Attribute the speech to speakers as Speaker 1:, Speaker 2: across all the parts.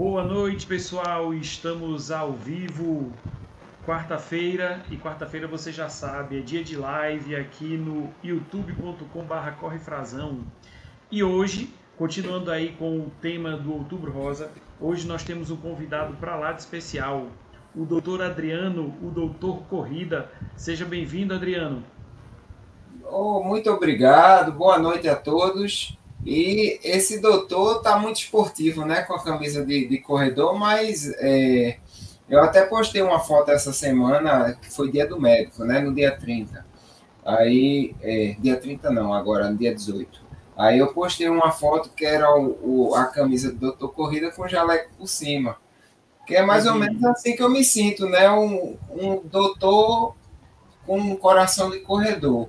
Speaker 1: Boa noite, pessoal. Estamos ao vivo quarta-feira e quarta-feira você já sabe, é dia de live aqui no youtube.com/barra correfrazão. E hoje, continuando aí com o tema do Outubro Rosa, hoje nós temos um convidado para lá de especial, o doutor Adriano, o doutor Corrida. Seja bem-vindo, Adriano.
Speaker 2: Oh, muito obrigado, boa noite a todos. E esse doutor está muito esportivo, né? Com a camisa de, de corredor, mas é, eu até postei uma foto essa semana, que foi dia do médico, né? No dia 30. Aí, é, dia 30 não, agora no dia 18. Aí eu postei uma foto que era o, o a camisa do doutor Corrida com jaleco por cima. Que é mais ou menos assim que eu me sinto, né? Um, um doutor com um coração de corredor.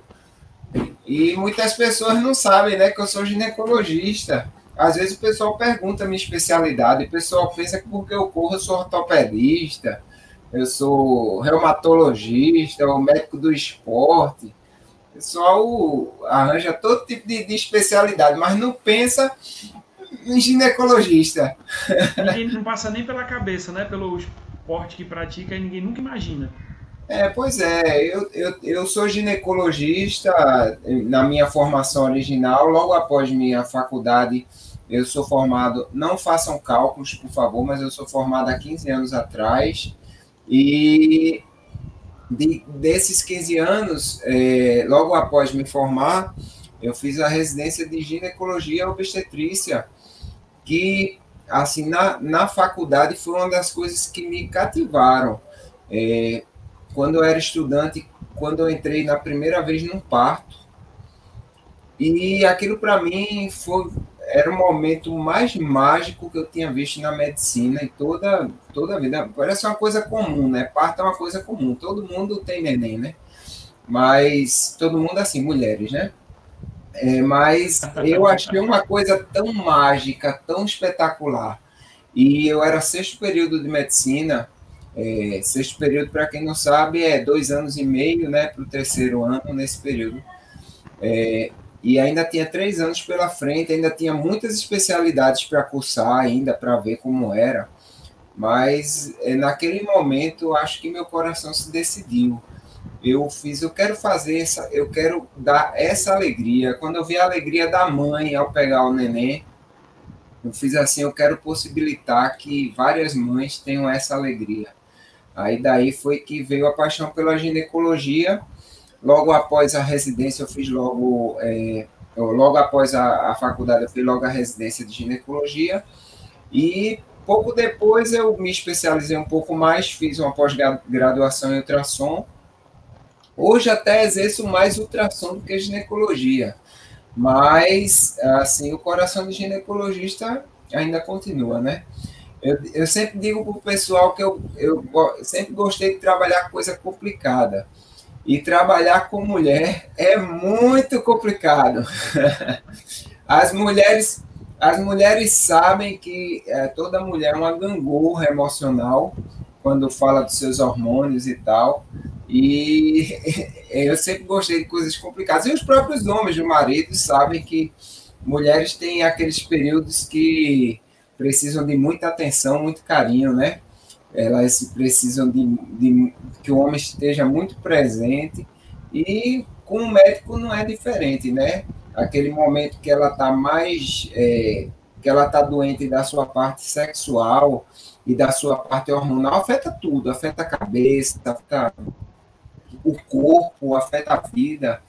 Speaker 2: E muitas pessoas não sabem, né, que eu sou ginecologista. Às vezes o pessoal pergunta a minha especialidade, o pessoal pensa que porque eu corro eu sou ortopedista, eu sou reumatologista, o médico do esporte. O pessoal arranja todo tipo de, de especialidade, mas não pensa em ginecologista.
Speaker 1: Ninguém não passa nem pela cabeça, né? Pelo esporte que pratica, ninguém nunca imagina.
Speaker 2: É, pois é, eu, eu, eu sou ginecologista na minha formação original, logo após minha faculdade, eu sou formado, não façam cálculos, por favor, mas eu sou formado há 15 anos atrás, e de, desses 15 anos, é, logo após me formar, eu fiz a residência de ginecologia obstetrícia, que, assim, na, na faculdade foi uma das coisas que me cativaram. É, quando eu era estudante, quando eu entrei na primeira vez num parto. E aquilo para mim foi era o momento mais mágico que eu tinha visto na medicina e toda toda a vida. Parece uma coisa comum, né? Parto é uma coisa comum. Todo mundo tem neném, né? Mas todo mundo assim, mulheres, né? É, mas eu achei uma coisa tão mágica, tão espetacular. E eu era sexto período de medicina é, sexto período, para quem não sabe, é dois anos e meio né, para o terceiro ano nesse período. É, e ainda tinha três anos pela frente, ainda tinha muitas especialidades para cursar ainda, para ver como era. Mas é, naquele momento, acho que meu coração se decidiu. Eu fiz, eu quero fazer essa, eu quero dar essa alegria. Quando eu vi a alegria da mãe ao pegar o neném, eu fiz assim, eu quero possibilitar que várias mães tenham essa alegria. Aí daí foi que veio a paixão pela ginecologia. Logo após a residência, eu fiz logo, é, logo após a, a faculdade, eu fiz logo a residência de ginecologia. E pouco depois eu me especializei um pouco mais, fiz uma pós-graduação em ultrassom. Hoje até exerço mais ultrassom do que ginecologia. Mas, assim, o coração de ginecologista ainda continua, né? Eu, eu sempre digo para o pessoal que eu, eu sempre gostei de trabalhar coisa complicada. E trabalhar com mulher é muito complicado. As mulheres, as mulheres sabem que é, toda mulher é uma gangorra emocional quando fala dos seus hormônios e tal. E eu sempre gostei de coisas complicadas. E os próprios homens, o marido, sabem que mulheres têm aqueles períodos que precisam de muita atenção, muito carinho, né? Elas precisam de, de que o homem esteja muito presente e com o médico não é diferente, né? Aquele momento que ela está mais, é, que ela está doente da sua parte sexual e da sua parte hormonal, afeta tudo, afeta a cabeça, afeta o corpo, afeta a vida.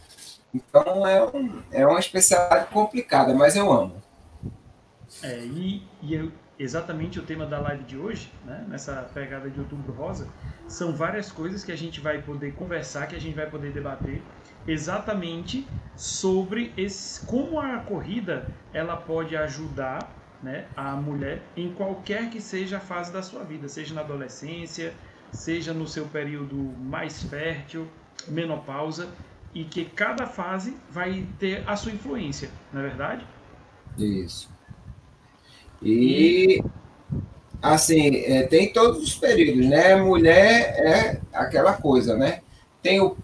Speaker 2: Então é, um, é uma especialidade complicada, mas eu amo.
Speaker 1: É, e, e eu, exatamente o tema da live de hoje, né, nessa pegada de Outubro Rosa, são várias coisas que a gente vai poder conversar, que a gente vai poder debater, exatamente sobre esse, como a corrida ela pode ajudar né, a mulher em qualquer que seja a fase da sua vida, seja na adolescência, seja no seu período mais fértil, menopausa, e que cada fase vai ter a sua influência, não é verdade?
Speaker 2: Isso. E, assim, é, tem todos os períodos, né? Mulher é aquela coisa, né? Tem o,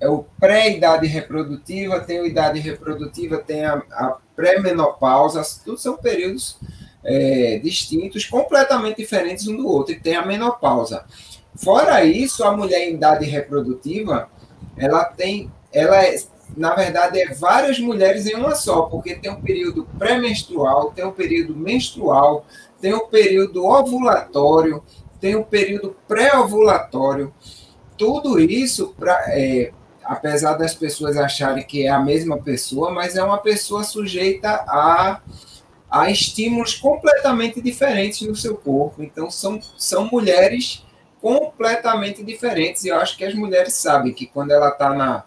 Speaker 2: é o pré-idade reprodutiva, tem a idade reprodutiva, tem a, a pré-menopausa, tudo são períodos é, distintos, completamente diferentes um do outro, e tem a menopausa. Fora isso, a mulher em idade reprodutiva, ela tem, ela é, na verdade, é várias mulheres em uma só, porque tem um período pré-menstrual, tem um período menstrual, tem um período ovulatório, tem um período pré-ovulatório. Tudo isso, pra, é, apesar das pessoas acharem que é a mesma pessoa, mas é uma pessoa sujeita a, a estímulos completamente diferentes no seu corpo. Então, são, são mulheres completamente diferentes. E eu acho que as mulheres sabem que quando ela está na,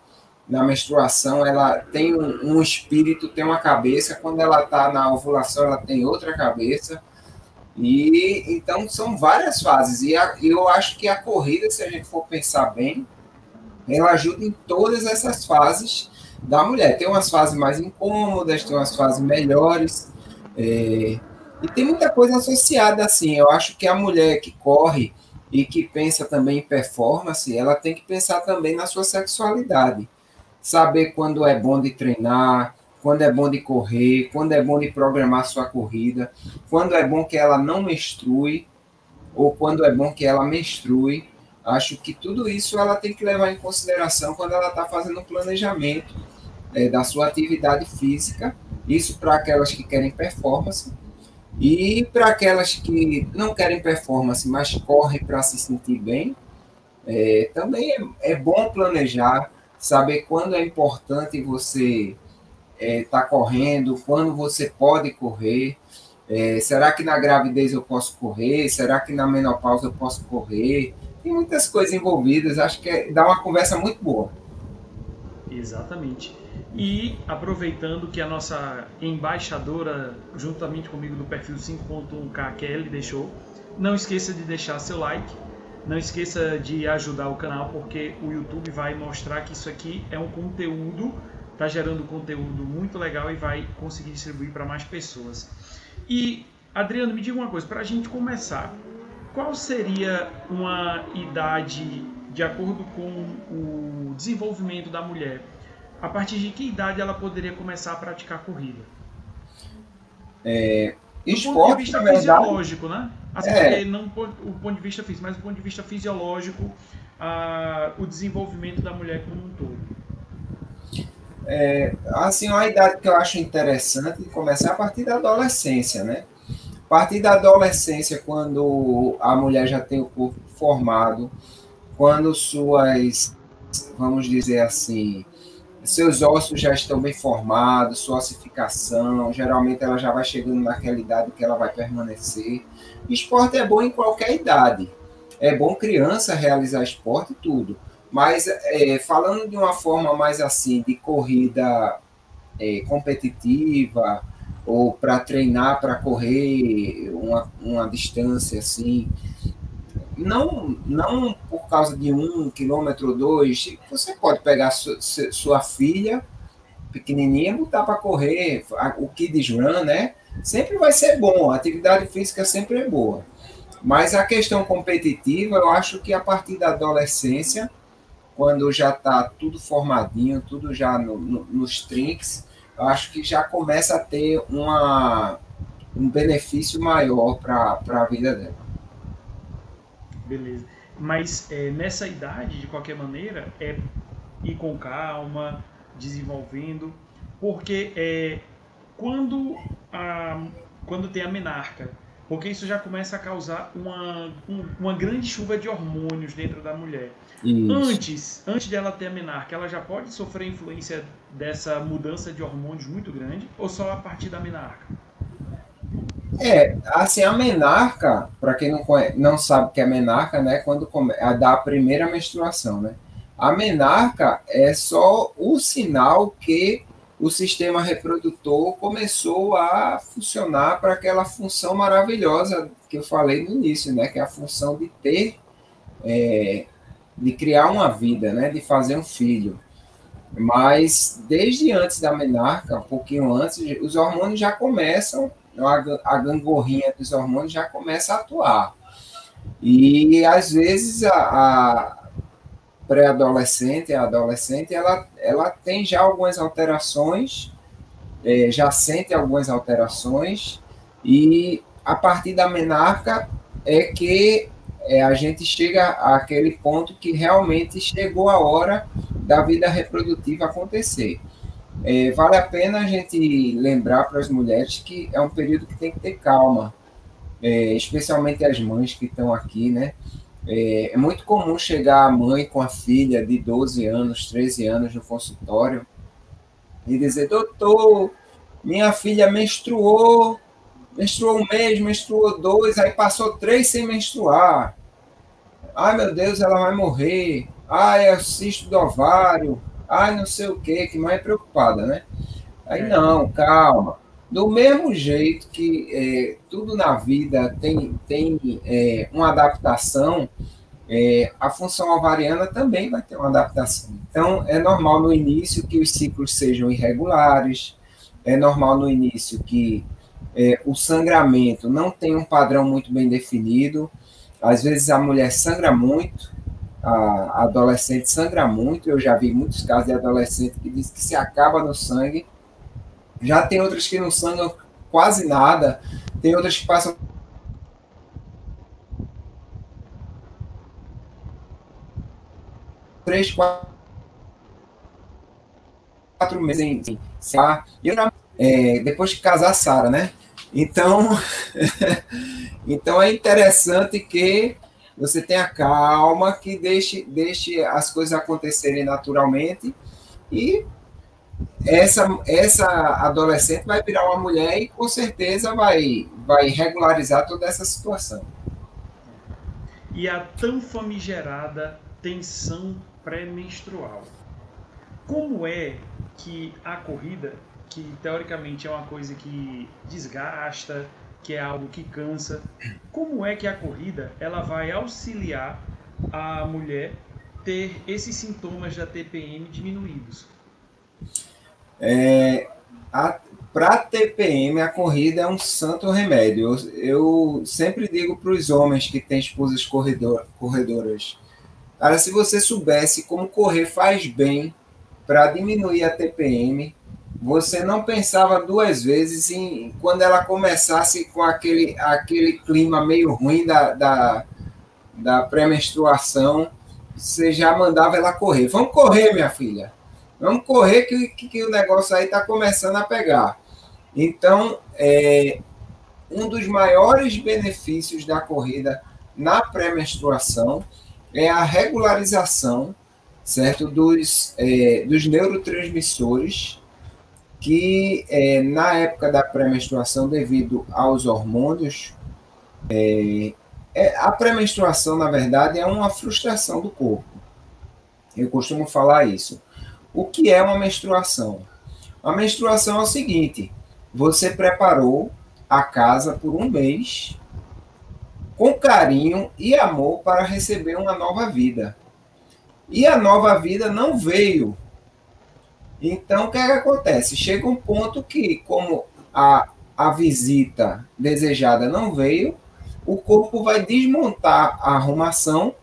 Speaker 2: na menstruação, ela tem um, um, espírito, tem uma cabeça. Quando ela está na ovulação, ela tem outra cabeça. E então são várias fases. E a, eu acho que a corrida, se a gente for pensar bem, ela ajuda em todas essas fases da mulher. Tem umas fases mais incômodas, tem umas fases melhores. É, e tem muita coisa associada assim. Eu acho que a mulher que corre e que pensa também em performance, ela tem que pensar também na sua sexualidade. Saber quando é bom de treinar, quando é bom de correr, quando é bom de programar sua corrida, quando é bom que ela não menstrue, ou quando é bom que ela menstrue. Acho que tudo isso ela tem que levar em consideração quando ela está fazendo um planejamento é, da sua atividade física. Isso para aquelas que querem performance e para aquelas que não querem performance, mas correm para se sentir bem, é, também é, é, bom planejar, saber quando é importante você estar é, tá correndo, quando você pode correr. É, será que na gravidez eu posso correr? Será que na menopausa eu posso correr? Tem muitas coisas envolvidas, acho que é, dá uma conversa muito boa.
Speaker 1: Exatamente. E aproveitando que a nossa embaixadora, juntamente comigo do perfil 5.1K, Kelly, deixou, não esqueça de deixar seu like, não esqueça de ajudar o canal, porque o YouTube vai mostrar que isso aqui é um conteúdo, está gerando conteúdo muito legal e vai conseguir distribuir para mais pessoas. E, Adriano, me diga uma coisa, para a gente começar, qual seria uma idade, de acordo com o desenvolvimento da mulher, a partir de que idade ela poderia começar a praticar corrida?
Speaker 2: É,
Speaker 1: do esporte, ponto de vista fisiológico, né? Assim, é. Não o ponto de vista físico, mas do ponto de vista fisiológico, a, o desenvolvimento da mulher como um todo.
Speaker 2: É, assim, uma idade que eu acho interessante começar a partir da adolescência, né? A partir da adolescência, quando a mulher já tem o corpo formado, quando suas, vamos dizer assim, seus ossos já estão bem formados, sua ossificação, geralmente ela já vai chegando naquela idade que ela vai permanecer. Esporte é bom em qualquer idade. É bom criança realizar esporte e tudo. Mas é, falando de uma forma mais assim, de corrida é, competitiva, ou para treinar para correr uma, uma distância assim, não, não por causa de um quilômetro dois, você pode pegar sua, sua filha pequenininha, botar para correr, o kids run, né? Sempre vai ser bom, a atividade física sempre é boa. Mas a questão competitiva, eu acho que a partir da adolescência, quando já está tudo formadinho, tudo já no, no, nos trinks, eu acho que já começa a ter uma, um benefício maior para a vida dela.
Speaker 1: Beleza. Mas é, nessa idade, de qualquer maneira, é ir com calma, desenvolvendo, porque é, quando, a, quando tem a menarca, porque isso já começa a causar uma, um, uma grande chuva de hormônios dentro da mulher. Isso. Antes, antes dela ter a menarca, ela já pode sofrer influência dessa mudança de hormônios muito grande ou só a partir da menarca?
Speaker 2: É, assim, a menarca, para quem não, conhece, não sabe que é menarca, né, quando come, a da primeira menstruação, né? A menarca é só o sinal que o sistema reprodutor começou a funcionar para aquela função maravilhosa que eu falei no início, né, que é a função de ter, é, de criar uma vida, né, de fazer um filho. Mas desde antes da menarca, um pouquinho antes, os hormônios já começam a, a gangorrinha dos hormônios já começa a atuar. E às vezes a, a pré-adolescente, a adolescente, ela, ela tem já algumas alterações, é, já sente algumas alterações, e a partir da menarca é que é, a gente chega àquele ponto que realmente chegou a hora da vida reprodutiva acontecer. É, vale a pena a gente lembrar para as mulheres que é um período que tem que ter calma, é, especialmente as mães que estão aqui, né? É, é, muito comum chegar a mãe com a filha de 12 anos, 13 anos no consultório e dizer: Doutor, minha filha menstruou, menstruou um mês, menstruou dois, aí passou três sem menstruar. Ai meu Deus, ela vai morrer. Ai, é o cisto do ovário ai, não sei o quê, que mais preocupada, né? Aí, é. não, calma. Do mesmo jeito que é, tudo na vida tem, tem é, uma adaptação, é, a função ovariana também vai ter uma adaptação. Então, é normal no início que os ciclos sejam irregulares, é normal no início que é, o sangramento não tenha um padrão muito bem definido. Às vezes a mulher sangra muito, a adolescente sangra muito. Eu já vi muitos casos de adolescente que diz que se acaba no sangue. Já tem outras que não sangram quase nada. Tem outras que passam três, quatro, quatro meses em, em e eu, é, depois de casar Sara, né? Então, então é interessante que você tenha calma, que deixe, deixe as coisas acontecerem naturalmente e essa, essa adolescente vai virar uma mulher e com certeza vai, vai regularizar toda essa situação.
Speaker 1: E a tão famigerada tensão pré-menstrual. Como é que a corrida, que teoricamente é uma coisa que desgasta, que é algo que cansa. Como é que a corrida ela vai auxiliar a mulher ter esses sintomas da TPM diminuídos?
Speaker 2: É, para TPM, a corrida é um santo remédio. Eu, eu sempre digo para os homens que têm esposas corredor, corredoras: cara, se você soubesse como correr faz bem para diminuir a TPM, você não pensava duas vezes em quando ela começasse com aquele, aquele clima meio ruim da, da, da pré-menstruação, você já mandava ela correr. Vamos correr, minha filha. Vamos correr que, que, que o negócio aí está começando a pegar. Então, é, um dos maiores benefícios da corrida na pré-menstruação é a regularização certo dos, é, dos neurotransmissores que é, na época da pré-menstruação, devido aos hormônios, é, é, a pré-menstruação, na verdade, é uma frustração do corpo. Eu costumo falar isso. O que é uma menstruação? A menstruação é o seguinte: você preparou a casa por um mês com carinho e amor para receber uma nova vida. E a nova vida não veio então, o que, é que acontece? Chega um ponto que, como a, a visita desejada não veio, o corpo vai desmontar a arrumação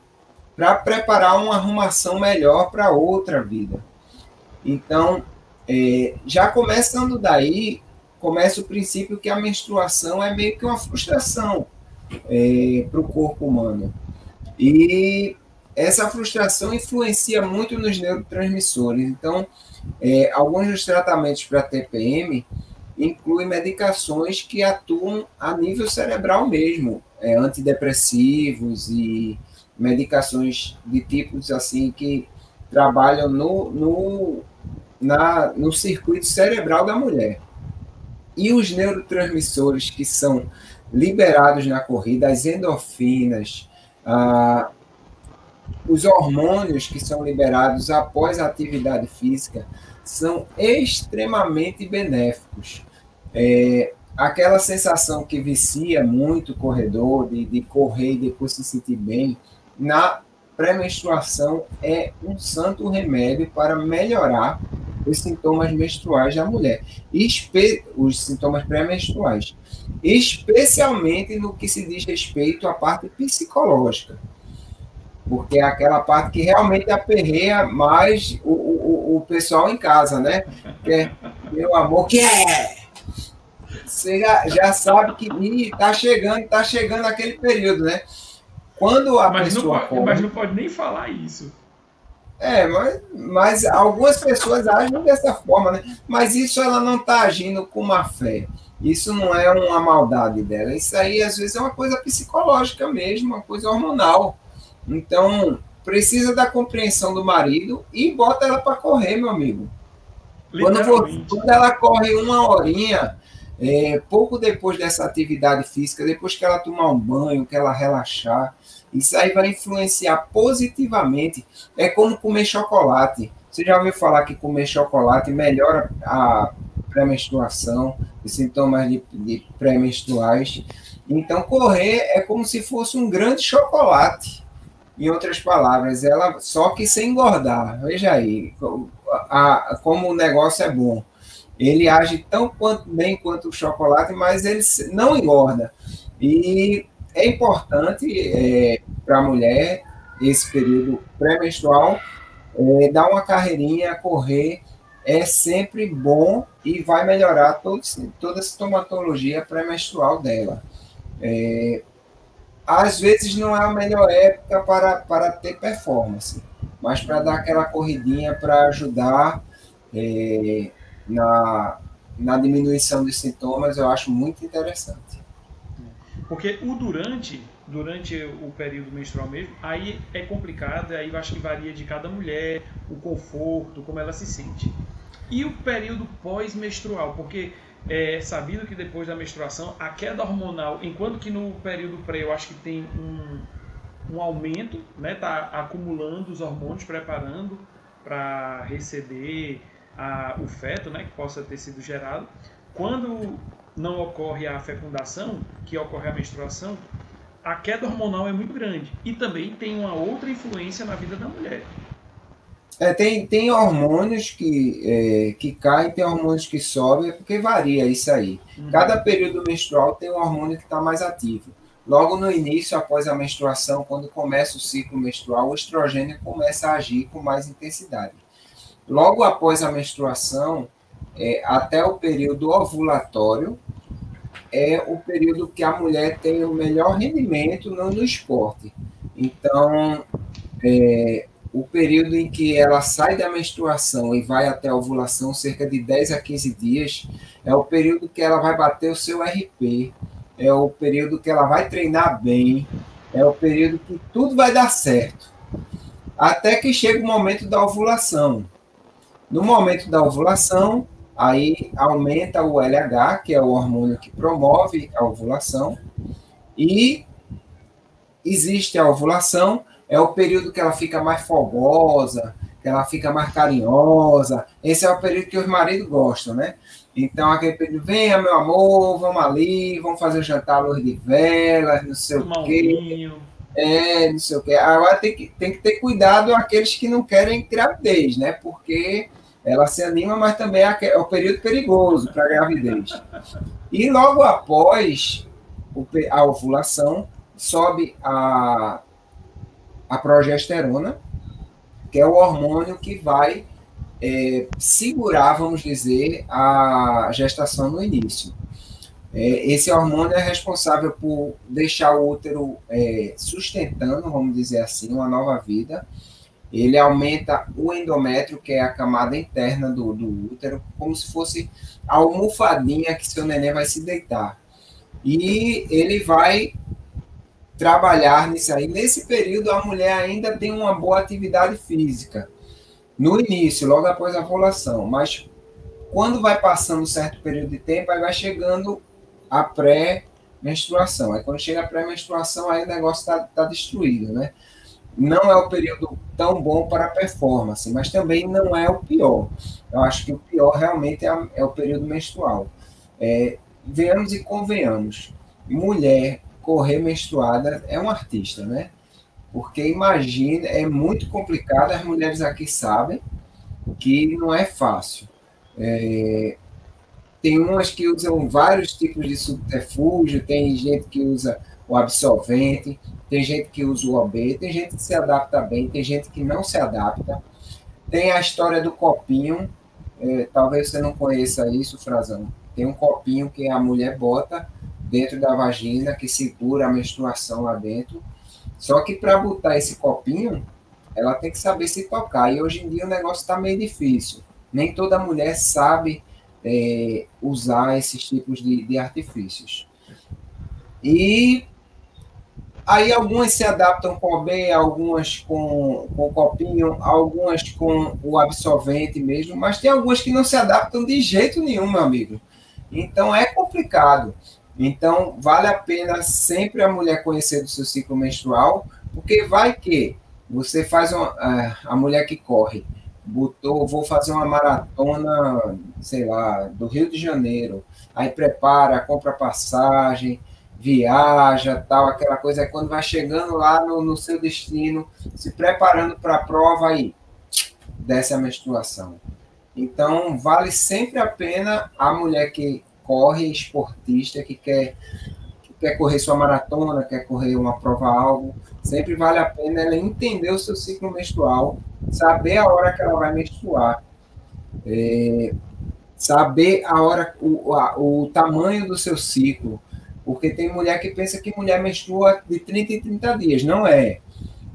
Speaker 2: para preparar uma arrumação melhor para outra vida. Então, é, já começando daí, começa o princípio que a menstruação é meio que uma frustração é, para o corpo humano. E essa frustração influencia muito nos neurotransmissores. Então, é, alguns dos tratamentos para TPM incluem medicações que atuam a nível cerebral mesmo, é, antidepressivos e medicações de tipos assim que trabalham no, no, na, no circuito cerebral da mulher. E os neurotransmissores que são liberados na corrida, as endorfinas, ah, os hormônios que são liberados após a atividade física são extremamente benéficos. É, aquela sensação que vicia muito o corredor, de, de correr e depois se sentir bem, na pré-menstruação é um santo remédio para melhorar os sintomas menstruais da mulher, Espe os sintomas pré-menstruais, especialmente no que se diz respeito à parte psicológica porque é aquela parte que realmente aperreia mais o, o, o pessoal em casa, né? Que é, meu amor, que é? você já, já sabe que está chegando, está chegando aquele período, né? Quando a
Speaker 1: mas
Speaker 2: pessoa.
Speaker 1: Não pode, mas não pode nem falar isso.
Speaker 2: É, mas, mas algumas pessoas agem dessa forma, né? Mas isso ela não está agindo com má fé. Isso não é uma maldade dela. Isso aí, às vezes, é uma coisa psicológica mesmo, uma coisa hormonal. Então, precisa da compreensão do marido e bota ela para correr, meu amigo. Quando, quando, ela corre uma horinha, é, pouco depois dessa atividade física, depois que ela tomar um banho, que ela relaxar, isso aí vai influenciar positivamente. É como comer chocolate. Você já ouviu falar que comer chocolate melhora a pré-menstruação, os sintomas de, de pré-menstruais? Então, correr é como se fosse um grande chocolate. Em outras palavras, ela só que sem engordar. Veja aí a, a, como o negócio é bom. Ele age tão quanto, bem quanto o chocolate, mas ele não engorda. E é importante é, para a mulher, esse período pré-menstrual, é, dar uma carreirinha, correr, é sempre bom e vai melhorar todo, toda a sintomatologia pré-menstrual dela. É, às vezes não é a melhor época para, para ter performance, mas para dar aquela corridinha para ajudar é, na, na diminuição dos sintomas, eu acho muito interessante.
Speaker 1: Porque o durante, durante o período menstrual mesmo, aí é complicado, aí eu acho que varia de cada mulher, o conforto, como ela se sente. E o período pós-menstrual, porque é sabido que depois da menstruação, a queda hormonal, enquanto que no período pré eu acho que tem um, um aumento, né, tá acumulando os hormônios, preparando para receber a, o feto, né, que possa ter sido gerado. Quando não ocorre a fecundação, que ocorre a menstruação, a queda hormonal é muito grande e também tem uma outra influência na vida da mulher.
Speaker 2: É, tem, tem hormônios que, é, que caem, tem hormônios que sobem, porque varia isso aí. Uhum. Cada período menstrual tem um hormônio que está mais ativo. Logo no início, após a menstruação, quando começa o ciclo menstrual, o estrogênio começa a agir com mais intensidade. Logo após a menstruação, é, até o período ovulatório, é o período que a mulher tem o melhor rendimento no, no esporte. Então, é, o período em que ela sai da menstruação e vai até a ovulação, cerca de 10 a 15 dias, é o período que ela vai bater o seu RP, é o período que ela vai treinar bem, é o período que tudo vai dar certo. Até que chega o momento da ovulação. No momento da ovulação, aí aumenta o LH, que é o hormônio que promove a ovulação, e existe a ovulação, é o período que ela fica mais fogosa, que ela fica mais carinhosa. Esse é o período que os maridos gostam, né? Então, aquele período, venha, meu amor, vamos ali, vamos fazer jantar à luz de velas, não sei o quê. É, não sei o quê. Agora tem que, tem que ter cuidado aqueles que não querem gravidez, né? Porque ela se anima, mas também é, é o período perigoso para a gravidez. E logo após a ovulação, sobe a, a progesterona, que é o hormônio que vai é, segurar, vamos dizer, a gestação no início. É, esse hormônio é responsável por deixar o útero é, sustentando, vamos dizer assim, uma nova vida. Ele aumenta o endométrio, que é a camada interna do, do útero, como se fosse a almofadinha que seu neném vai se deitar. E ele vai trabalhar nisso aí. Nesse período, a mulher ainda tem uma boa atividade física. No início, logo após a ovulação. Mas quando vai passando um certo período de tempo, aí vai chegando a pré-menstruação. Aí quando chega a pré-menstruação, aí o negócio está tá destruído, né? Não é o período tão bom para a performance, mas também não é o pior. Eu acho que o pior realmente é, é o período menstrual. É, venhamos e convenhamos. Mulher correr menstruada é um artista, né? Porque imagina, é muito complicado, as mulheres aqui sabem que não é fácil. É, tem umas que usam vários tipos de subterfúgio, tem gente que usa o absorvente, tem gente que usa o OB, tem gente que se adapta bem, tem gente que não se adapta. Tem a história do copinho, é, talvez você não conheça isso, Frazão. tem um copinho que a mulher bota dentro da vagina que segura a menstruação lá dentro. Só que para botar esse copinho, ela tem que saber se tocar. E hoje em dia o negócio está meio difícil. Nem toda mulher sabe é, usar esses tipos de, de artifícios. E aí algumas se adaptam com o B, algumas com, com copinho, algumas com o absorvente mesmo, mas tem algumas que não se adaptam de jeito nenhum, meu amigo. Então é complicado. Então vale a pena sempre a mulher conhecer do seu ciclo menstrual, porque vai que você faz uma, a mulher que corre, botou, vou fazer uma maratona, sei lá, do Rio de Janeiro, aí prepara, compra passagem, viaja, tal, aquela coisa, aí quando vai chegando lá no, no seu destino, se preparando para a prova, aí desce a menstruação. Então, vale sempre a pena a mulher que corre, esportista, que quer, que quer correr sua maratona, quer correr uma prova algo, sempre vale a pena ela entender o seu ciclo menstrual, saber a hora que ela vai menstruar, é, saber a hora, o, a, o tamanho do seu ciclo, porque tem mulher que pensa que mulher menstrua de 30 em 30 dias. Não é.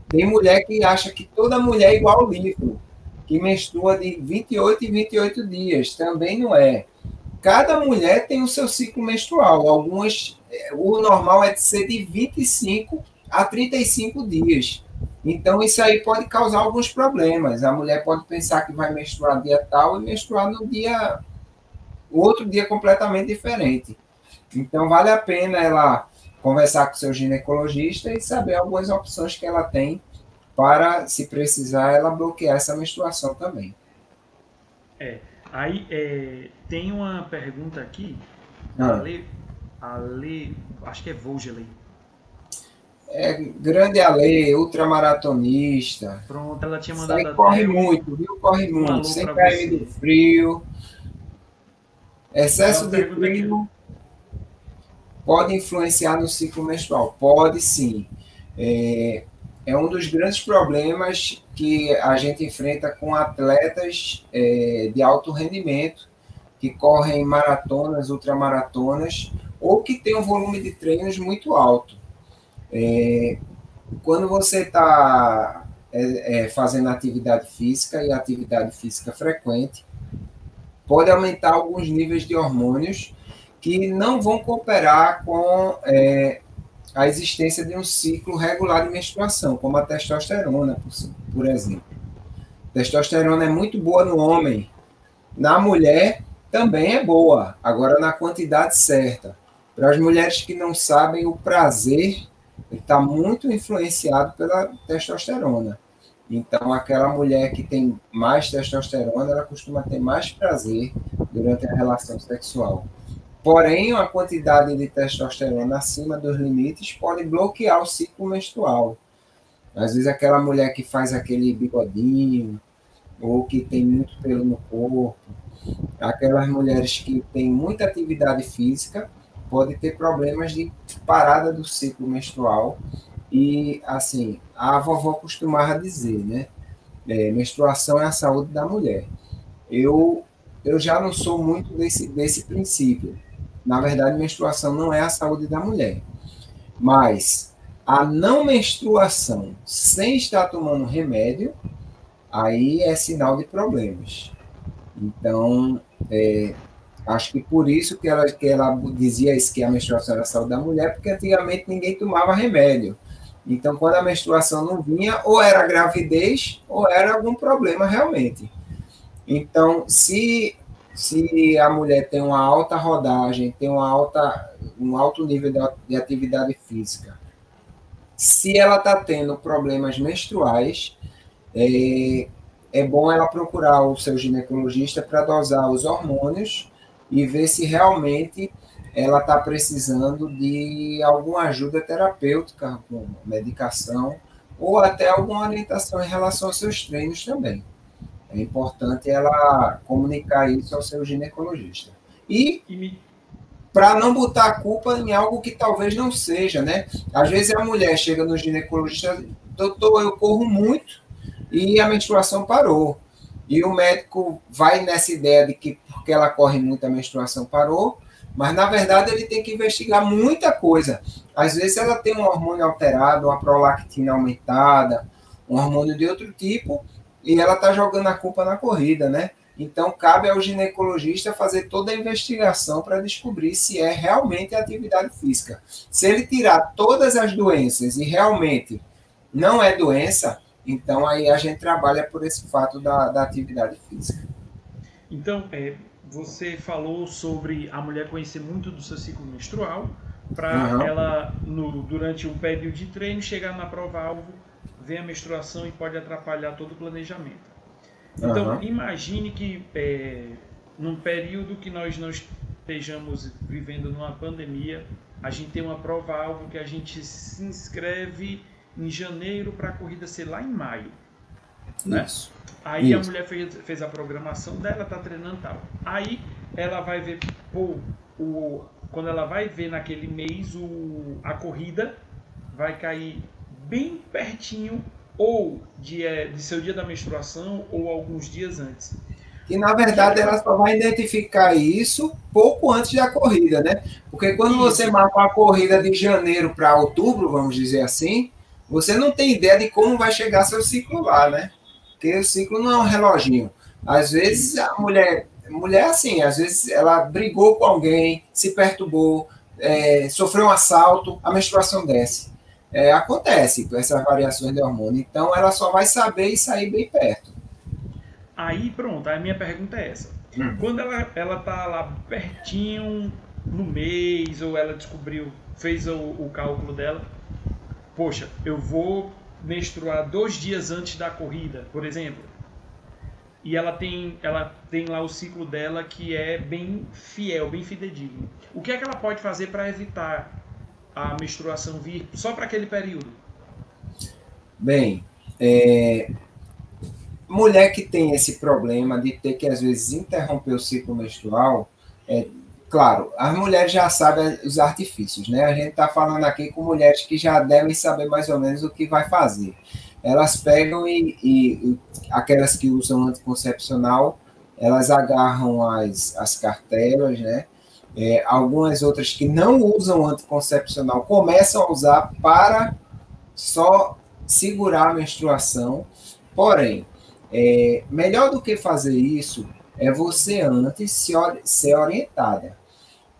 Speaker 2: Tem mulher que acha que toda mulher é igual ao livro, que menstrua de 28 em 28 dias. Também não é. Cada mulher tem o seu ciclo menstrual. Algumas, o normal é de ser de 25 a 35 dias. Então, isso aí pode causar alguns problemas. A mulher pode pensar que vai menstruar dia tal e menstruar no dia. outro dia completamente diferente. Então, vale a pena ela conversar com seu ginecologista e saber algumas opções que ela tem para, se precisar, ela bloquear essa menstruação também.
Speaker 1: É. Aí é, tem uma pergunta aqui. Ah. Ale, Ale, acho que é Vogeley.
Speaker 2: É grande Ale, ultramaratonista.
Speaker 1: Pronto, ela tinha mandado.
Speaker 2: Sai, corre muito, viu? Corre muito. Sem cair de frio. Excesso de frio. Pode influenciar no ciclo menstrual? Pode sim. É, é um dos grandes problemas que a gente enfrenta com atletas é, de alto rendimento, que correm maratonas, ultramaratonas, ou que têm um volume de treinos muito alto. É, quando você está é, é, fazendo atividade física e atividade física frequente, pode aumentar alguns níveis de hormônios que não vão cooperar com é, a existência de um ciclo regular de menstruação, como a testosterona, por, por exemplo. Testosterona é muito boa no homem, na mulher também é boa, agora na quantidade certa. Para as mulheres que não sabem, o prazer está muito influenciado pela testosterona. Então, aquela mulher que tem mais testosterona, ela costuma ter mais prazer durante a relação sexual. Porém, a quantidade de testosterona acima dos limites pode bloquear o ciclo menstrual. Às vezes, aquela mulher que faz aquele bigodinho, ou que tem muito pelo no corpo, aquelas mulheres que têm muita atividade física, pode ter problemas de parada do ciclo menstrual. E, assim, a vovó costumava dizer, né? É, menstruação é a saúde da mulher. Eu, eu já não sou muito desse, desse princípio na verdade, menstruação não é a saúde da mulher. Mas a não menstruação sem estar tomando remédio, aí é sinal de problemas. Então, é, acho que por isso que ela, que ela dizia isso, que a menstruação era a saúde da mulher, porque antigamente ninguém tomava remédio. Então, quando a menstruação não vinha, ou era gravidez, ou era algum problema realmente. Então, se se a mulher tem uma alta rodagem, tem uma alta, um alto nível de, de atividade física, se ela está tendo problemas menstruais, é, é bom ela procurar o seu ginecologista para dosar os hormônios e ver se realmente ela está precisando de alguma ajuda terapêutica, como medicação, ou até alguma orientação em relação aos seus treinos também. É importante ela comunicar isso ao seu ginecologista. E para não botar a culpa em algo que talvez não seja, né? Às vezes a mulher chega no ginecologista, doutor, eu corro muito e a menstruação parou. E o médico vai nessa ideia de que porque ela corre muito a menstruação parou, mas na verdade ele tem que investigar muita coisa. Às vezes ela tem um hormônio alterado, uma prolactina aumentada, um hormônio de outro tipo, e ela está jogando a culpa na corrida, né? Então, cabe ao ginecologista fazer toda a investigação para descobrir se é realmente atividade física. Se ele tirar todas as doenças e realmente não é doença, então aí a gente trabalha por esse fato da, da atividade física.
Speaker 1: Então, é, você falou sobre a mulher conhecer muito do seu ciclo menstrual, para uhum. ela, no, durante um período de treino, chegar na prova-alvo, ver a menstruação e pode atrapalhar todo o planejamento. Então, uhum. imagine que é, num período que nós não estejamos vivendo numa pandemia, a gente tem uma prova-alvo que a gente se inscreve em janeiro para a corrida ser lá em maio. Né? Isso. Aí Isso. a mulher fez, fez a programação dela, tá treinando tal. Aí ela vai ver, pô, o, quando ela vai ver naquele mês o, a corrida, vai cair bem pertinho ou de, é, de seu dia da menstruação ou alguns dias antes.
Speaker 2: E na verdade ela só vai identificar isso pouco antes da corrida, né? Porque quando isso. você marca uma corrida de janeiro para outubro, vamos dizer assim, você não tem ideia de como vai chegar seu ciclo lá, né? Porque o ciclo não é um reloginho. Às vezes a mulher, mulher assim, às vezes ela brigou com alguém, se perturbou, é, sofreu um assalto, a menstruação desce é, acontece com essas variações de hormônio. Então, ela só vai saber e sair bem perto.
Speaker 1: Aí, pronto. A minha pergunta é essa. Hum. Quando ela, ela tá lá pertinho no mês, ou ela descobriu, fez o, o cálculo dela, poxa, eu vou menstruar dois dias antes da corrida, por exemplo. E ela tem, ela tem lá o ciclo dela que é bem fiel, bem fidedigno. O que é que ela pode fazer para evitar a menstruação vir só para aquele período?
Speaker 2: Bem, é, mulher que tem esse problema de ter que às vezes interromper o ciclo menstrual, é, claro, as mulheres já sabem os artifícios, né? A gente está falando aqui com mulheres que já devem saber mais ou menos o que vai fazer. Elas pegam e, e, aquelas que usam anticoncepcional, elas agarram as, as cartelas, né? É, algumas outras que não usam anticoncepcional começam a usar para só segurar a menstruação. Porém, é, melhor do que fazer isso é você antes se, ser orientada.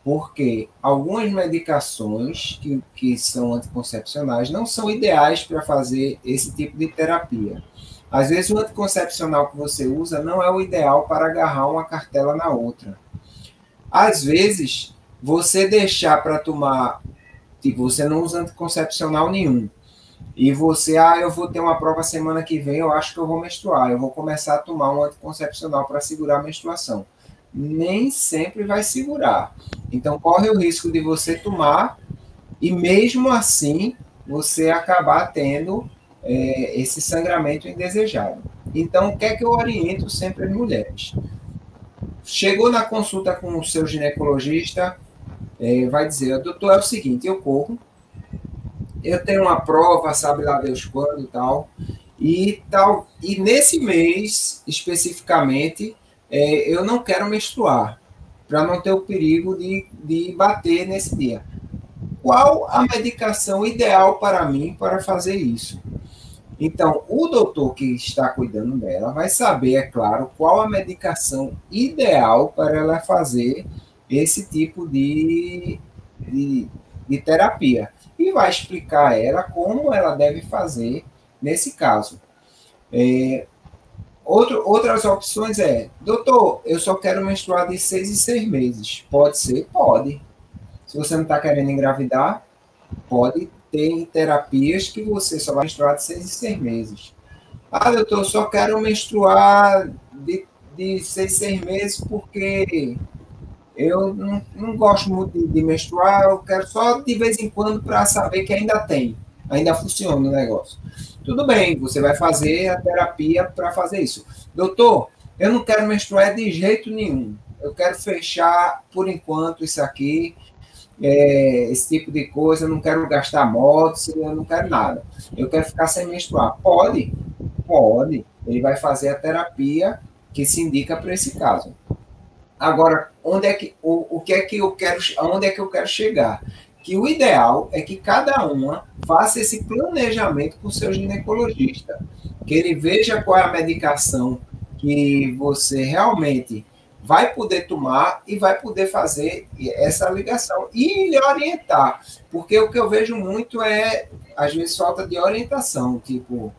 Speaker 2: Porque algumas medicações que, que são anticoncepcionais não são ideais para fazer esse tipo de terapia. Às vezes, o anticoncepcional que você usa não é o ideal para agarrar uma cartela na outra. Às vezes, você deixar para tomar, tipo, você não usa anticoncepcional nenhum, e você, ah, eu vou ter uma prova semana que vem, eu acho que eu vou menstruar, eu vou começar a tomar um anticoncepcional para segurar a menstruação. Nem sempre vai segurar. Então, corre o risco de você tomar e, mesmo assim, você acabar tendo é, esse sangramento indesejado. Então, o que é que eu oriento sempre as mulheres? Chegou na consulta com o seu ginecologista, é, vai dizer, doutor, é o seguinte, eu corro, eu tenho uma prova, sabe lá Deus quando e tal, e tal, e nesse mês, especificamente, é, eu não quero menstruar, para não ter o perigo de, de bater nesse dia. Qual a medicação ideal para mim para fazer isso? Então, o doutor que está cuidando dela vai saber, é claro, qual a medicação ideal para ela fazer esse tipo de, de, de terapia. E vai explicar a ela como ela deve fazer nesse caso. É, outro, outras opções é, doutor, eu só quero menstruar de seis em seis meses. Pode ser? Pode. Se você não está querendo engravidar, pode tem terapias que você só vai menstruar de seis em seis meses. Ah, doutor, eu só quero menstruar de, de seis em seis meses porque eu não, não gosto muito de, de, menstruar, eu quero só de vez em quando para saber que ainda tem, ainda funciona o negócio. Tudo bem, você vai fazer a terapia para fazer isso. Doutor, eu não quero menstruar de jeito nenhum. Eu quero fechar por enquanto isso aqui é, esse tipo de coisa, eu não quero gastar motos, eu não quero nada. Eu quero ficar sem menstruar. Pode? Pode. Ele vai fazer a terapia que se indica para esse caso. Agora, onde é que o, o que é que eu quero, aonde é que eu quero chegar? Que o ideal é que cada uma faça esse planejamento com o seu ginecologista, que ele veja qual é a medicação que você realmente vai poder tomar e vai poder fazer essa ligação e lhe orientar, porque o que eu vejo muito é às vezes falta de orientação, tipo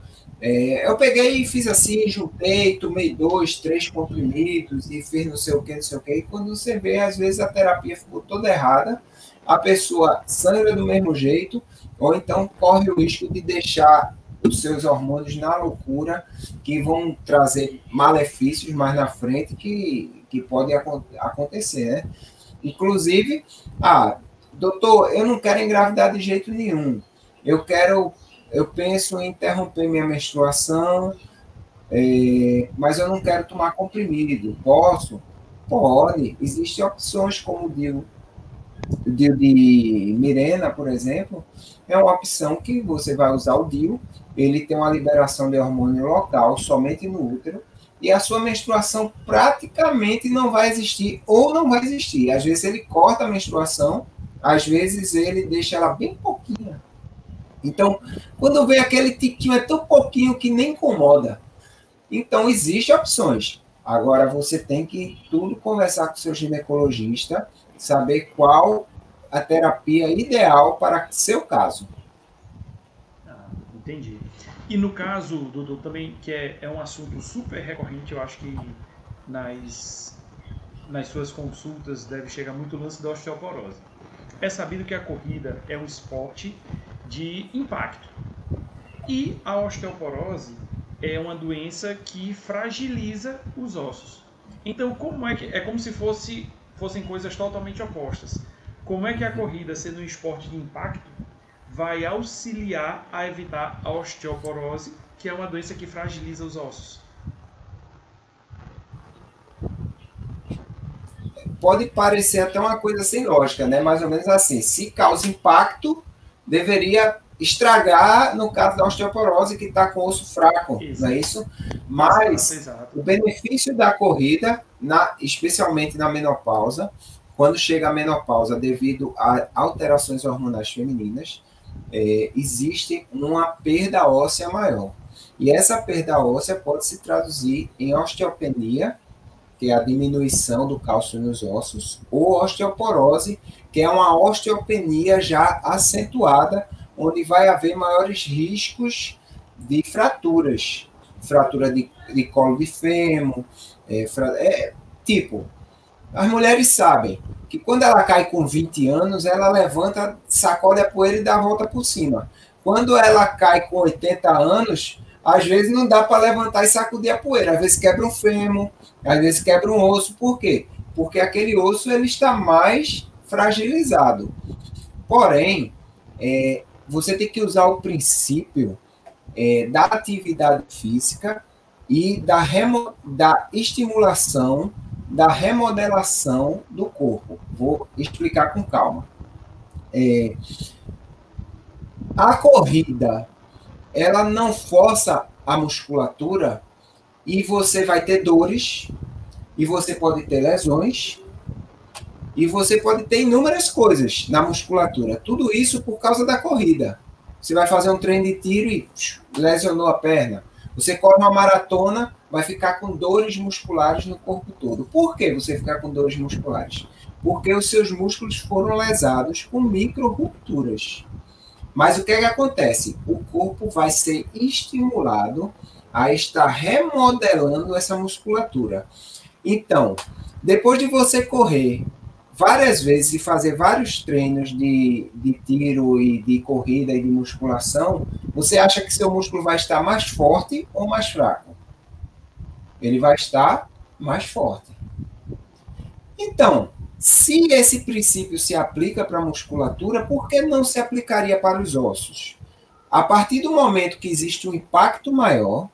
Speaker 2: é, eu peguei e fiz assim, juntei, tomei dois, três comprimidos e fiz não sei o que, não sei o que. E quando você vê, às vezes a terapia ficou toda errada, a pessoa sangra do mesmo jeito, ou então corre o risco de deixar os seus hormônios na loucura, que vão trazer malefícios mais na frente que, que podem acontecer, né? Inclusive, ah, doutor, eu não quero engravidar de jeito nenhum. Eu quero eu penso em interromper minha menstruação, é, mas eu não quero tomar comprimido. Posso? Pode. Existem opções como o DIU de Mirena, por exemplo, é uma opção que você vai usar o DIU, ele tem uma liberação de hormônio local somente no útero, e a sua menstruação praticamente não vai existir ou não vai existir. Às vezes ele corta a menstruação, às vezes ele deixa ela bem pouquinha então, quando vem aquele tiquinho, é tão pouquinho que nem incomoda. Então, existem opções. Agora, você tem que tudo conversar com seu ginecologista, saber qual a terapia ideal para seu caso.
Speaker 1: Ah, entendi. E no caso, Dudu, também, que é, é um assunto super recorrente, eu acho que nas, nas suas consultas deve chegar muito o lance da osteoporose. É sabido que a corrida é um esporte de impacto. E a osteoporose é uma doença que fragiliza os ossos. Então, como é que é como se fosse fossem coisas totalmente opostas? Como é que a corrida, sendo um esporte de impacto, vai auxiliar a evitar a osteoporose, que é uma doença que fragiliza os ossos?
Speaker 2: Pode parecer até uma coisa sem lógica, né? Mais ou menos assim, se causa impacto, deveria estragar, no caso da osteoporose, que está com osso fraco, não é isso? Mas exato, exato. o benefício da corrida, na, especialmente na menopausa, quando chega a menopausa devido a alterações hormonais femininas, é, existe uma perda óssea maior. E essa perda óssea pode se traduzir em osteopenia, que é a diminuição do cálcio nos ossos, ou osteoporose, que é uma osteopenia já acentuada, onde vai haver maiores riscos de fraturas, fratura de, de colo de fêmur, é, é, tipo, as mulheres sabem que quando ela cai com 20 anos, ela levanta, sacode a poeira e dá a volta por cima. Quando ela cai com 80 anos, às vezes não dá para levantar e sacudir a poeira. Às vezes quebra um fêmur, às vezes quebra um osso. Por quê? Porque aquele osso ele está mais fragilizado. Porém, é, você tem que usar o princípio é, da atividade física e da, remo, da estimulação, da remodelação do corpo. Vou explicar com calma. É, a corrida, ela não força a musculatura e você vai ter dores e você pode ter lesões e você pode ter inúmeras coisas na musculatura. Tudo isso por causa da corrida. Você vai fazer um treino de tiro e lesionou a perna. Você corre uma maratona, vai ficar com dores musculares no corpo todo. Por que você ficar com dores musculares? Porque os seus músculos foram lesados com micro rupturas. Mas o que, é que acontece? O corpo vai ser estimulado a estar remodelando essa musculatura. Então, depois de você correr várias vezes e fazer vários treinos de, de tiro e de corrida e de musculação, você acha que seu músculo vai estar mais forte ou mais fraco? Ele vai estar mais forte. Então, se esse princípio se aplica para a musculatura, por que não se aplicaria para os ossos? A partir do momento que existe um impacto maior,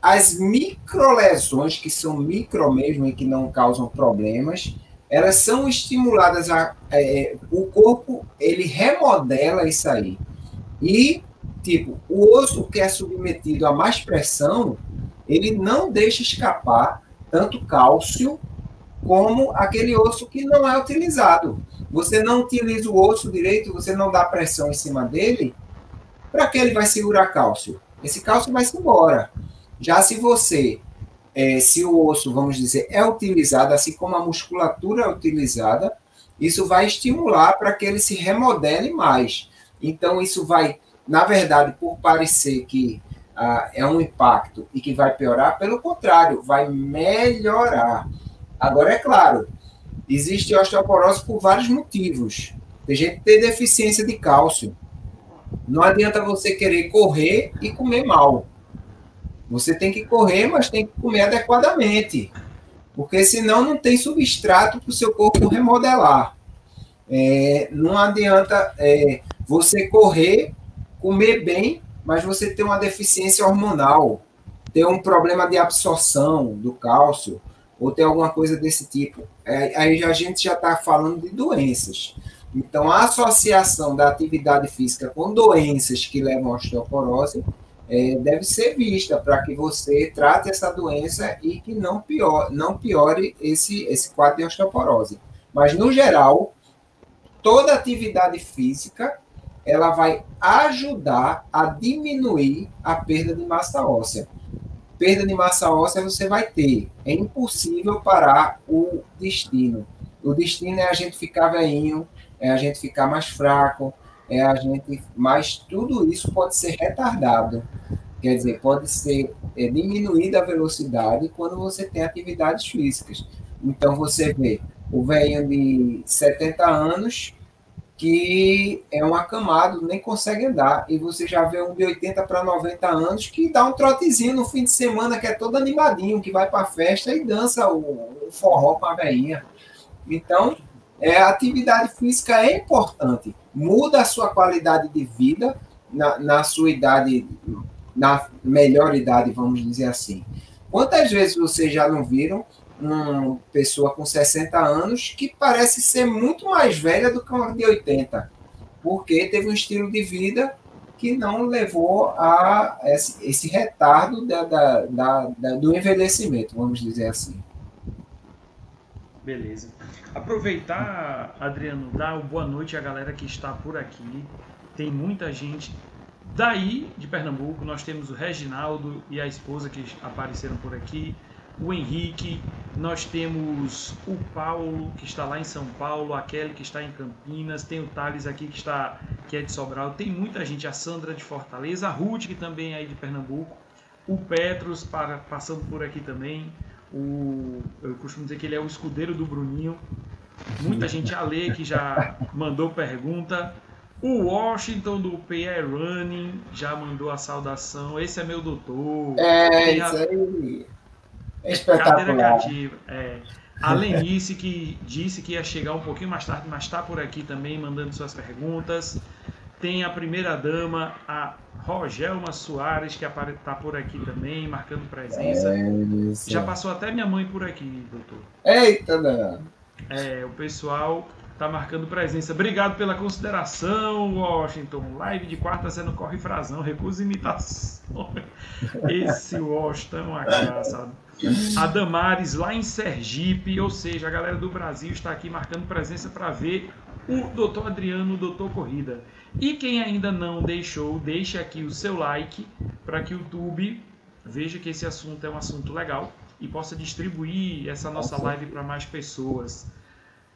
Speaker 2: as microlesões, que são micro mesmo e que não causam problemas, elas são estimuladas a é, o corpo ele remodela isso aí e tipo o osso que é submetido a mais pressão ele não deixa escapar tanto cálcio como aquele osso que não é utilizado. Você não utiliza o osso direito, você não dá pressão em cima dele, para que ele vai segurar cálcio? Esse cálcio vai se embora. Já se você, é, se o osso, vamos dizer, é utilizado, assim como a musculatura é utilizada, isso vai estimular para que ele se remodele mais. Então, isso vai, na verdade, por parecer que ah, é um impacto e que vai piorar, pelo contrário, vai melhorar. Agora, é claro, existe osteoporose por vários motivos. Tem gente que tem deficiência de cálcio. Não adianta você querer correr e comer mal. Você tem que correr, mas tem que comer adequadamente. Porque senão não tem substrato para o seu corpo remodelar. É, não adianta é, você correr, comer bem, mas você ter uma deficiência hormonal, ter um problema de absorção do cálcio, ou ter alguma coisa desse tipo. É, aí a gente já está falando de doenças. Então, a associação da atividade física com doenças que levam à osteoporose é, deve ser vista para que você trate essa doença e que não piore, não piore esse, esse quadro de osteoporose. Mas, no geral, toda atividade física ela vai ajudar a diminuir a perda de massa óssea perda de massa óssea você vai ter. É impossível parar o destino. O destino é a gente ficar veinho, é a gente ficar mais fraco, é a gente. Mas tudo isso pode ser retardado. Quer dizer, pode ser é, diminuída a velocidade quando você tem atividades físicas. Então você vê o velho de 70 anos que é um acamado, nem consegue andar. E você já vê um de 80 para 90 anos que dá um trotezinho no fim de semana, que é todo animadinho, que vai para festa e dança o, o forró com a veinha. Então, é, a atividade física é importante. Muda a sua qualidade de vida na, na sua idade, na melhor idade, vamos dizer assim. Quantas vezes vocês já não viram uma pessoa com 60 anos que parece ser muito mais velha do que uma de 80, porque teve um estilo de vida que não levou a esse, esse retardo da, da, da, do envelhecimento, vamos dizer assim.
Speaker 1: Beleza. Aproveitar, Adriano, dar uma boa noite à galera que está por aqui. Tem muita gente daí de Pernambuco. Nós temos o Reginaldo e a esposa que apareceram por aqui. O Henrique, nós temos o Paulo, que está lá em São Paulo, a Kelly, que está em Campinas, tem o Thales aqui, que, está, que é de Sobral, tem muita gente, a Sandra de Fortaleza, a Ruth, que também é de Pernambuco, o Petros para, passando por aqui também, o, eu costumo dizer que ele é o escudeiro do Bruninho, muita gente a ler que já mandou pergunta, o Washington do PR Running já mandou a saudação. Esse é meu doutor.
Speaker 2: É, isso aí. É espetacular.
Speaker 1: É. A Lenice, que disse que ia chegar um pouquinho mais tarde, mas está por aqui também, mandando suas perguntas. Tem a primeira dama, a Rogelma Soares, que está por aqui também, marcando presença. É Já passou até minha mãe por aqui, doutor.
Speaker 2: Eita, não.
Speaker 1: É, o pessoal está marcando presença. Obrigado pela consideração, Washington. Live de quarta sendo corre frasão, recusa imitação. Esse Washington é uma graça. A Damares lá em Sergipe, ou seja, a galera do Brasil está aqui marcando presença para ver o Doutor Adriano, o Doutor Corrida. E quem ainda não deixou, deixe aqui o seu like para que o YouTube veja que esse assunto é um assunto legal e possa distribuir essa nossa live para mais pessoas.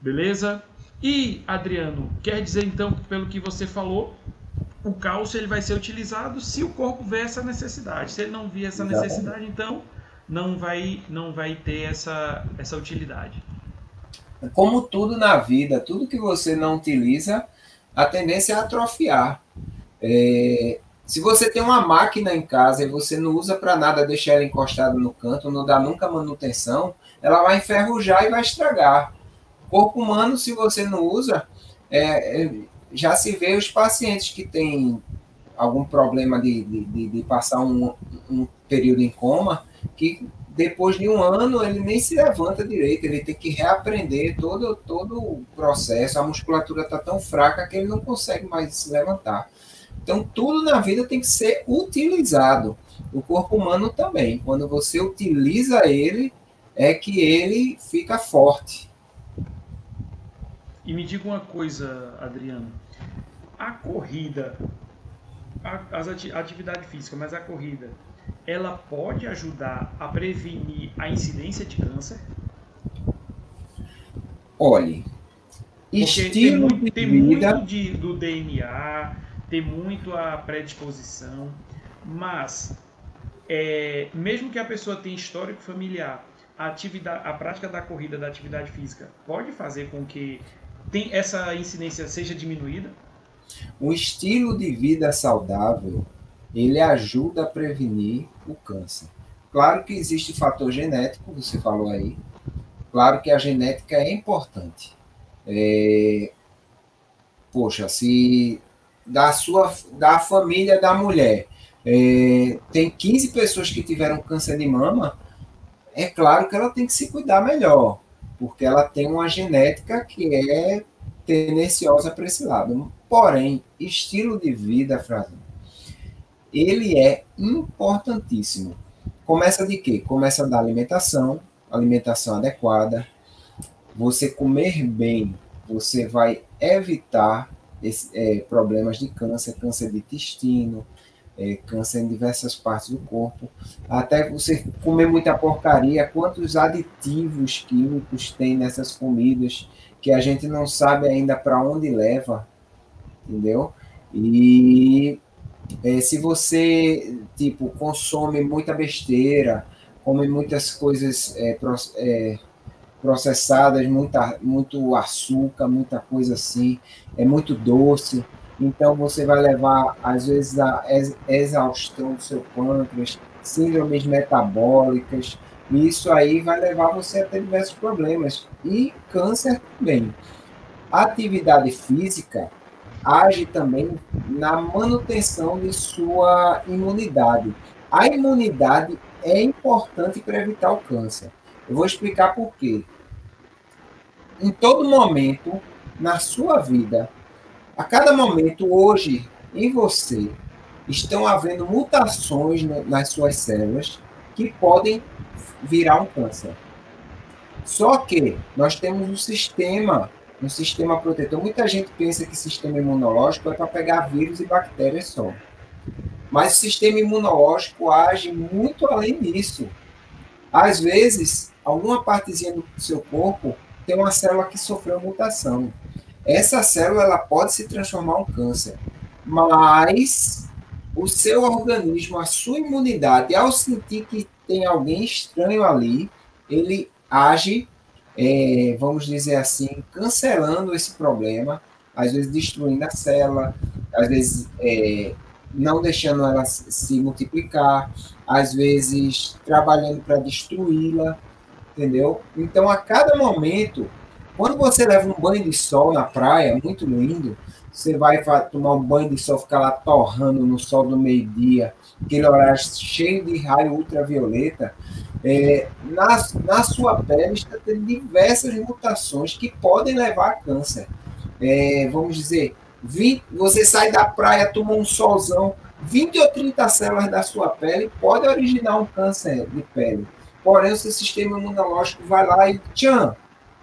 Speaker 1: Beleza? E Adriano, quer dizer então, pelo que você falou, o cálcio ele vai ser utilizado se o corpo vê essa necessidade. Se ele não vê essa necessidade, então não vai, não vai ter essa, essa utilidade.
Speaker 2: Como tudo na vida, tudo que você não utiliza, a tendência é atrofiar. É, se você tem uma máquina em casa e você não usa para nada, deixa ela encostada no canto, não dá nunca manutenção, ela vai enferrujar e vai estragar. Corpo humano, se você não usa, é, é, já se vê os pacientes que têm algum problema de, de, de passar um, um período em coma, que depois de um ano ele nem se levanta direito, ele tem que reaprender todo, todo o processo, a musculatura está tão fraca que ele não consegue mais se levantar. Então, tudo na vida tem que ser utilizado. O corpo humano também. Quando você utiliza ele, é que ele fica forte.
Speaker 1: E me diga uma coisa, Adriano. A corrida, a, as ati atividade física, mas a corrida, ela pode ajudar a prevenir a incidência de câncer?
Speaker 2: Olhe,
Speaker 1: estilo tem tem vida... muito de, do DNA, tem muito a predisposição, mas é, mesmo que a pessoa tenha histórico familiar, a, atividade, a prática da corrida, da atividade física, pode fazer com que tem, essa incidência seja diminuída?
Speaker 2: O estilo de vida saudável, ele ajuda a prevenir o câncer. Claro que existe fator genético, você falou aí. Claro que a genética é importante. É... Poxa, se da sua da família da mulher é, tem 15 pessoas que tiveram câncer de mama, é claro que ela tem que se cuidar melhor, porque ela tem uma genética que é tendenciosa para esse lado. Porém, estilo de vida, Frazão, ele é importantíssimo. Começa de quê? Começa da alimentação, alimentação adequada. Você comer bem, você vai evitar esse, é, problemas de câncer, câncer de intestino, é, câncer em diversas partes do corpo. Até você comer muita porcaria, quantos aditivos químicos tem nessas comidas que a gente não sabe ainda para onde leva, entendeu? E é, se você tipo consome muita besteira, come muitas coisas é, é, processadas, muita, muito açúcar, muita coisa assim, é muito doce. Então você vai levar, às vezes, a exaustão do seu pâncreas, síndromes metabólicas, e isso aí vai levar você a ter diversos problemas. E câncer também. Atividade física age também na manutenção de sua imunidade. A imunidade é importante para evitar o câncer. Eu vou explicar por quê em todo momento na sua vida, a cada momento, hoje, em você, estão havendo mutações nas suas células que podem virar um câncer. Só que nós temos um sistema, um sistema protetor. Muita gente pensa que sistema imunológico é para pegar vírus e bactérias só. Mas o sistema imunológico age muito além disso. Às vezes, alguma partezinha do seu corpo tem uma célula que sofreu mutação. Essa célula ela pode se transformar em um câncer, mas o seu organismo, a sua imunidade, ao sentir que tem alguém estranho ali, ele age, é, vamos dizer assim, cancelando esse problema, às vezes destruindo a célula, às vezes é, não deixando ela se multiplicar, às vezes trabalhando para destruí-la entendeu? Então, a cada momento, quando você leva um banho de sol na praia, muito lindo, você vai tomar um banho de sol, ficar lá torrando no sol do meio-dia, aquele horário cheio de raio ultravioleta, é, na, na sua pele está tendo diversas mutações que podem levar a câncer. É, vamos dizer, 20, você sai da praia, toma um solzão, 20 ou 30 células da sua pele pode originar um câncer de pele. Porém, o seu sistema imunológico vai lá e tchan,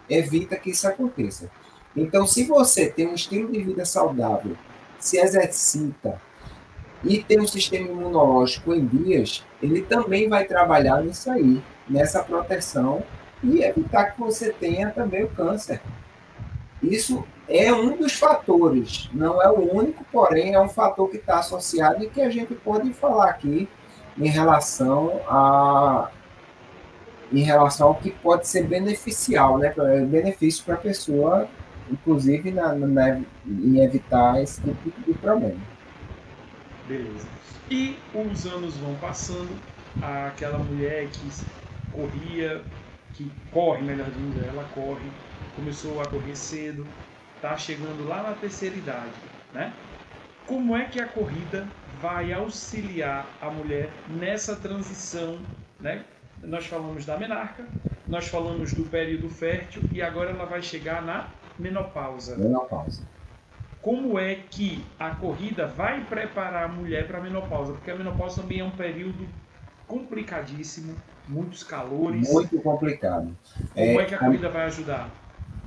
Speaker 2: evita que isso aconteça. Então, se você tem um estilo de vida saudável, se exercita e tem um sistema imunológico em dias, ele também vai trabalhar nisso aí, nessa proteção e evitar que você tenha também o câncer. Isso é um dos fatores, não é o único, porém é um fator que está associado e que a gente pode falar aqui em relação a em relação ao que pode ser beneficial, né? Benefício para a pessoa, inclusive na, na, em evitar esse tipo de problema.
Speaker 1: Beleza. E os anos vão passando, aquela mulher que corria, que corre, melhor dizendo, ela corre, começou a correr cedo, está chegando lá na terceira idade, né? Como é que a corrida vai auxiliar a mulher nessa transição, né? nós falamos da menarca, nós falamos do período fértil e agora ela vai chegar na menopausa.
Speaker 2: Menopausa.
Speaker 1: Como é que a corrida vai preparar a mulher para a menopausa? Porque a menopausa também é um período complicadíssimo, muitos calores.
Speaker 2: Muito complicado.
Speaker 1: Como é, é que a corrida vai ajudar?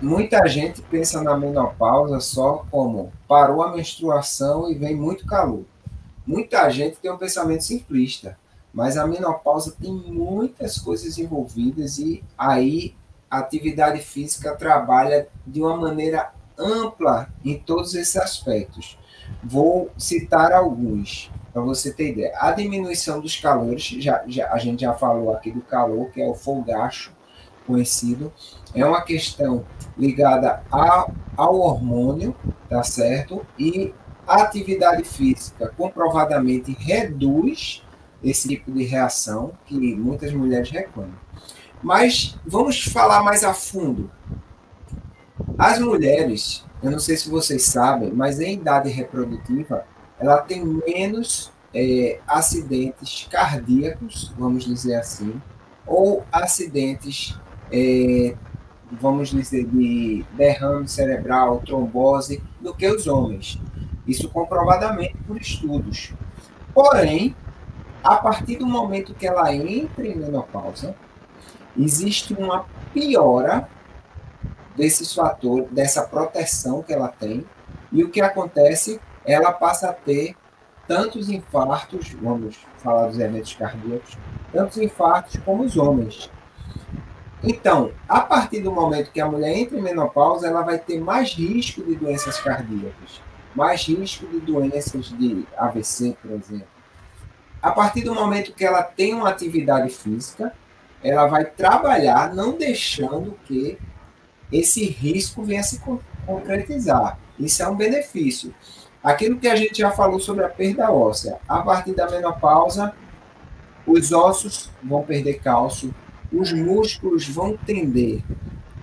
Speaker 2: Muita gente pensa na menopausa só como parou a menstruação e vem muito calor. Muita gente tem um pensamento simplista, mas a menopausa tem muitas coisas envolvidas e aí a atividade física trabalha de uma maneira ampla em todos esses aspectos. Vou citar alguns para você ter ideia. A diminuição dos calores, já, já, a gente já falou aqui do calor, que é o folgacho conhecido, é uma questão ligada ao, ao hormônio, tá certo? E a atividade física comprovadamente reduz esse tipo de reação que muitas mulheres reclamam. Mas vamos falar mais a fundo. As mulheres, eu não sei se vocês sabem, mas em idade reprodutiva, ela tem menos é, acidentes cardíacos, vamos dizer assim, ou acidentes, é, vamos dizer, de derrame cerebral, trombose, do que os homens. Isso comprovadamente por estudos. Porém, a partir do momento que ela entra em menopausa, existe uma piora desses fatores, dessa proteção que ela tem, e o que acontece, ela passa a ter tantos infartos, vamos falar dos eventos cardíacos, tantos infartos como os homens. Então, a partir do momento que a mulher entra em menopausa, ela vai ter mais risco de doenças cardíacas, mais risco de doenças de AVC, por exemplo. A partir do momento que ela tem uma atividade física, ela vai trabalhar não deixando que esse risco venha se concretizar. Isso é um benefício. Aquilo que a gente já falou sobre a perda óssea, a partir da menopausa, os ossos vão perder cálcio, os músculos vão tender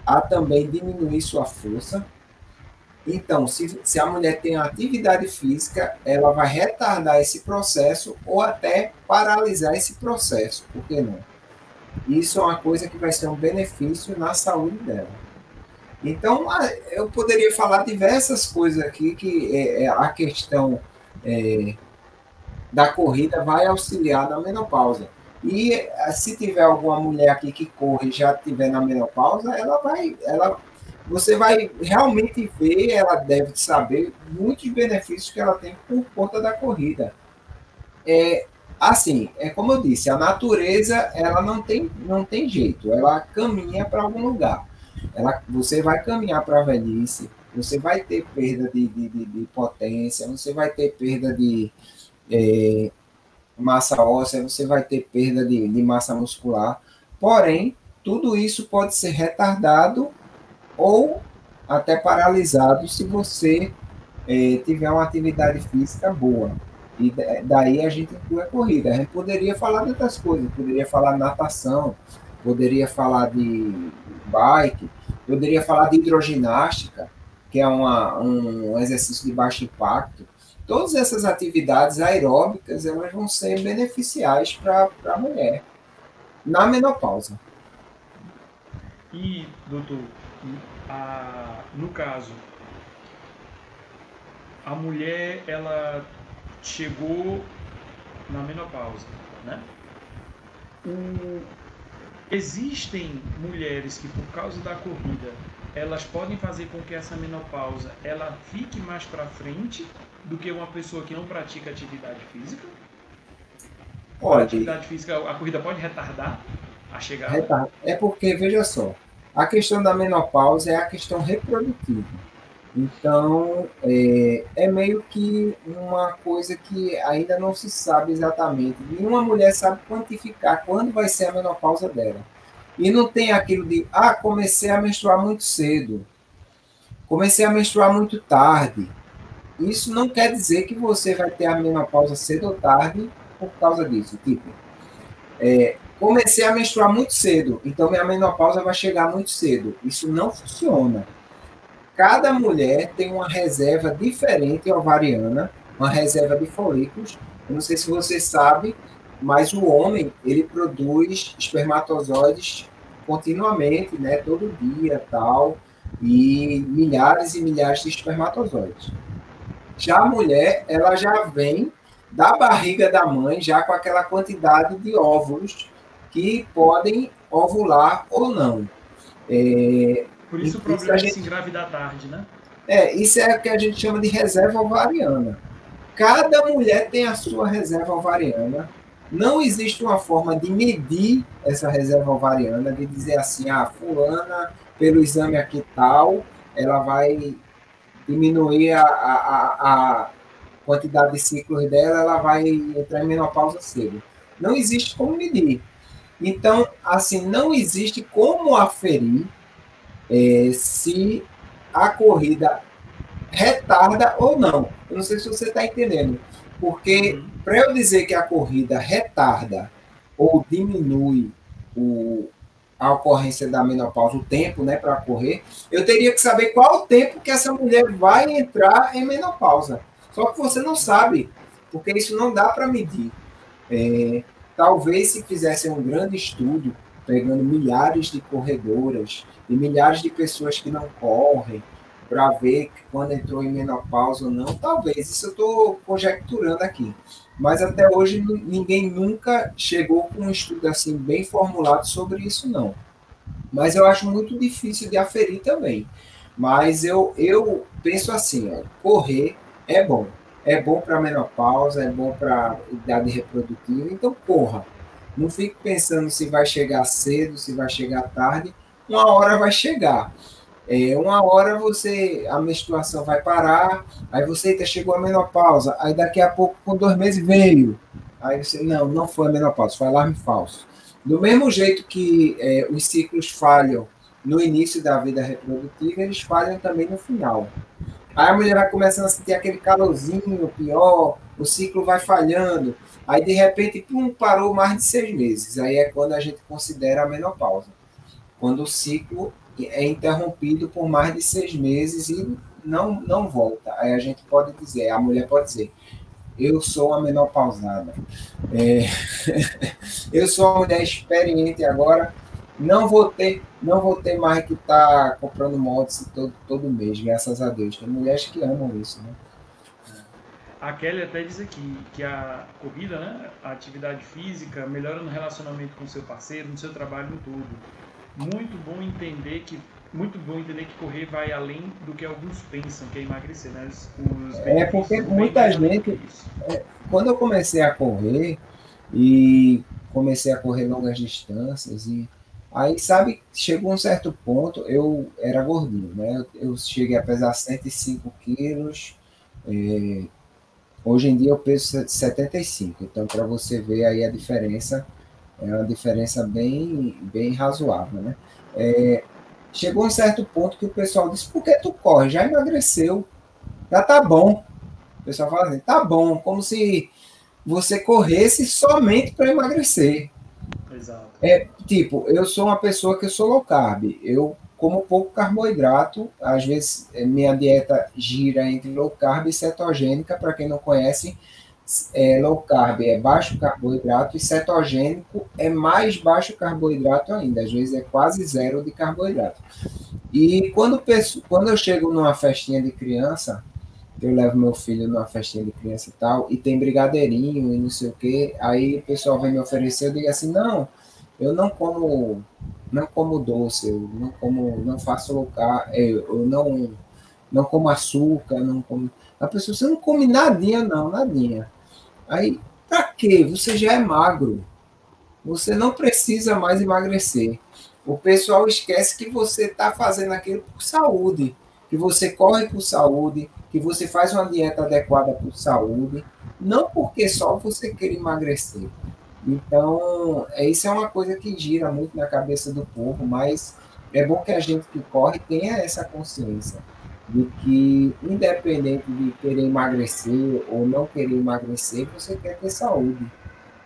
Speaker 2: a também diminuir sua força. Então, se, se a mulher tem atividade física, ela vai retardar esse processo ou até paralisar esse processo, por que não? Isso é uma coisa que vai ser um benefício na saúde dela. Então, eu poderia falar diversas coisas aqui que é, é, a questão é, da corrida vai auxiliar na menopausa. E é, se tiver alguma mulher aqui que corre e já estiver na menopausa, ela vai, ela, você vai realmente ver, ela deve saber muitos benefícios que ela tem por conta da corrida. É, assim, é como eu disse, a natureza ela não tem, não tem jeito, ela caminha para algum lugar ela, você vai caminhar para a velhice, você vai ter perda de, de, de, de, potência, você vai ter perda de é, massa óssea, você vai ter perda de, de massa muscular. Porém, tudo isso pode ser retardado ou até paralisado se você é, tiver uma atividade física boa. E daí a gente inclui a corrida. A gente poderia falar de outras coisas, poderia falar natação, poderia falar de bike, poderia falar de hidroginástica, que é uma, um exercício de baixo impacto. Todas essas atividades aeróbicas elas vão ser beneficiais para a mulher na menopausa.
Speaker 1: E, doutor, a, no caso, a mulher ela chegou na menopausa, né? O, Existem mulheres que, por causa da corrida, elas podem fazer com que essa menopausa ela fique mais para frente do que uma pessoa que não pratica atividade física?
Speaker 2: Pode.
Speaker 1: A atividade física, a corrida pode retardar a chegada?
Speaker 2: É porque, veja só, a questão da menopausa é a questão reprodutiva. Então, é, é, meio que uma coisa que ainda não se sabe exatamente. Nenhuma mulher sabe quantificar quando vai ser a menopausa dela. E não tem aquilo de, ah, comecei a menstruar muito cedo, comecei a menstruar muito tarde. Isso não quer dizer que você vai ter a menopausa cedo ou tarde por causa disso. Tipo, é, comecei a menstruar muito cedo, então minha menopausa vai chegar muito cedo. Isso não funciona cada mulher tem uma reserva diferente ovariana, uma reserva de folículos. Eu não sei se você sabe, mas o homem ele produz espermatozoides continuamente, né, todo dia, tal, e milhares e milhares de espermatozoides. Já a mulher, ela já vem da barriga da mãe, já com aquela quantidade de óvulos que podem ovular ou não.
Speaker 1: É, Por isso o problema gente, é se engravidar tarde, né?
Speaker 2: É, isso é o que a gente chama de reserva ovariana. Cada mulher tem a sua reserva ovariana. Não existe uma forma de medir essa reserva ovariana, de dizer assim, ah, fulana, pelo exame aqui tal, ela vai diminuir a, a, a quantidade de ciclos dela, ela vai entrar em menopausa cedo. Não existe como medir. Então, assim, não existe como aferir é, se a corrida retarda ou não. Eu não sei se você está entendendo. Porque uhum. para eu dizer que a corrida retarda ou diminui o, a ocorrência da menopausa, o tempo né, para correr, eu teria que saber qual o tempo que essa mulher vai entrar em menopausa. Só que você não sabe, porque isso não dá para medir. É, talvez se fizesse um grande estudo, pegando milhares de corredoras e milhares de pessoas que não correm, para ver quando entrou em menopausa ou não, talvez, isso eu estou conjecturando aqui. Mas até hoje ninguém nunca chegou com um estudo assim bem formulado sobre isso, não. Mas eu acho muito difícil de aferir também. Mas eu, eu penso assim, ó, correr é bom. É bom para menopausa, é bom para idade reprodutiva, então corra. Não fique pensando se vai chegar cedo, se vai chegar tarde. Uma hora vai chegar. É, uma hora você a menstruação vai parar, aí você chegou a menopausa, aí daqui a pouco, com dois meses, veio. Aí você, não, não foi a menopausa, foi alarme falso. Do mesmo jeito que é, os ciclos falham no início da vida reprodutiva, eles falham também no final. Aí a mulher vai começando a sentir aquele calorzinho pior, o ciclo vai falhando. Aí, de repente, pum, parou mais de seis meses. Aí é quando a gente considera a menopausa. Quando o ciclo é interrompido por mais de seis meses e não, não volta. Aí a gente pode dizer, a mulher pode dizer, eu sou uma menopausada. É, eu sou uma mulher experiente agora, não vou ter, não vou ter mais que estar tá comprando motos todo, todo mês, graças a Deus. Tem mulheres que amam isso, né?
Speaker 1: A Kelly até diz aqui que a corrida, né, a atividade física, melhora no relacionamento com o seu parceiro, no seu trabalho em tudo. Muito bom entender que muito bom entender que correr vai além do que alguns pensam que é emagrecer, né? Os
Speaker 2: é porque muita gente, é, quando eu comecei a correr e comecei a correr longas distâncias e Aí, sabe, chegou um certo ponto, eu era gordinho, né? Eu cheguei a pesar 105 quilos. É, hoje em dia eu peso 75. Então, para você ver aí a diferença, é uma diferença bem, bem razoável, né? É, chegou um certo ponto que o pessoal disse, por que tu corre? Já emagreceu, já tá bom. O pessoal fala assim, tá bom, como se você corresse somente para emagrecer. Exato. É, tipo, eu sou uma pessoa que eu sou low carb. Eu como pouco carboidrato. Às vezes, é, minha dieta gira entre low carb e cetogênica. Para quem não conhece, é, low carb é baixo carboidrato e cetogênico é mais baixo carboidrato ainda. Às vezes é quase zero de carboidrato. E quando, quando eu chego numa festinha de criança, eu levo meu filho numa festinha de criança e tal, e tem brigadeirinho e não sei o quê, aí o pessoal vem me oferecer, eu digo assim, não, eu não como não como doce, eu não como, não faço low é, eu não não como açúcar, não como. A pessoa, você não come nadinha, não, nadinha. Aí, pra quê? Você já é magro. Você não precisa mais emagrecer. O pessoal esquece que você está fazendo aquilo por saúde, que você corre por saúde, que você faz uma dieta adequada por saúde, não porque só você quer emagrecer. Então, é, isso é uma coisa que gira muito na cabeça do povo, mas é bom que a gente que corre tenha essa consciência de que, independente de querer emagrecer ou não querer emagrecer, você quer ter saúde.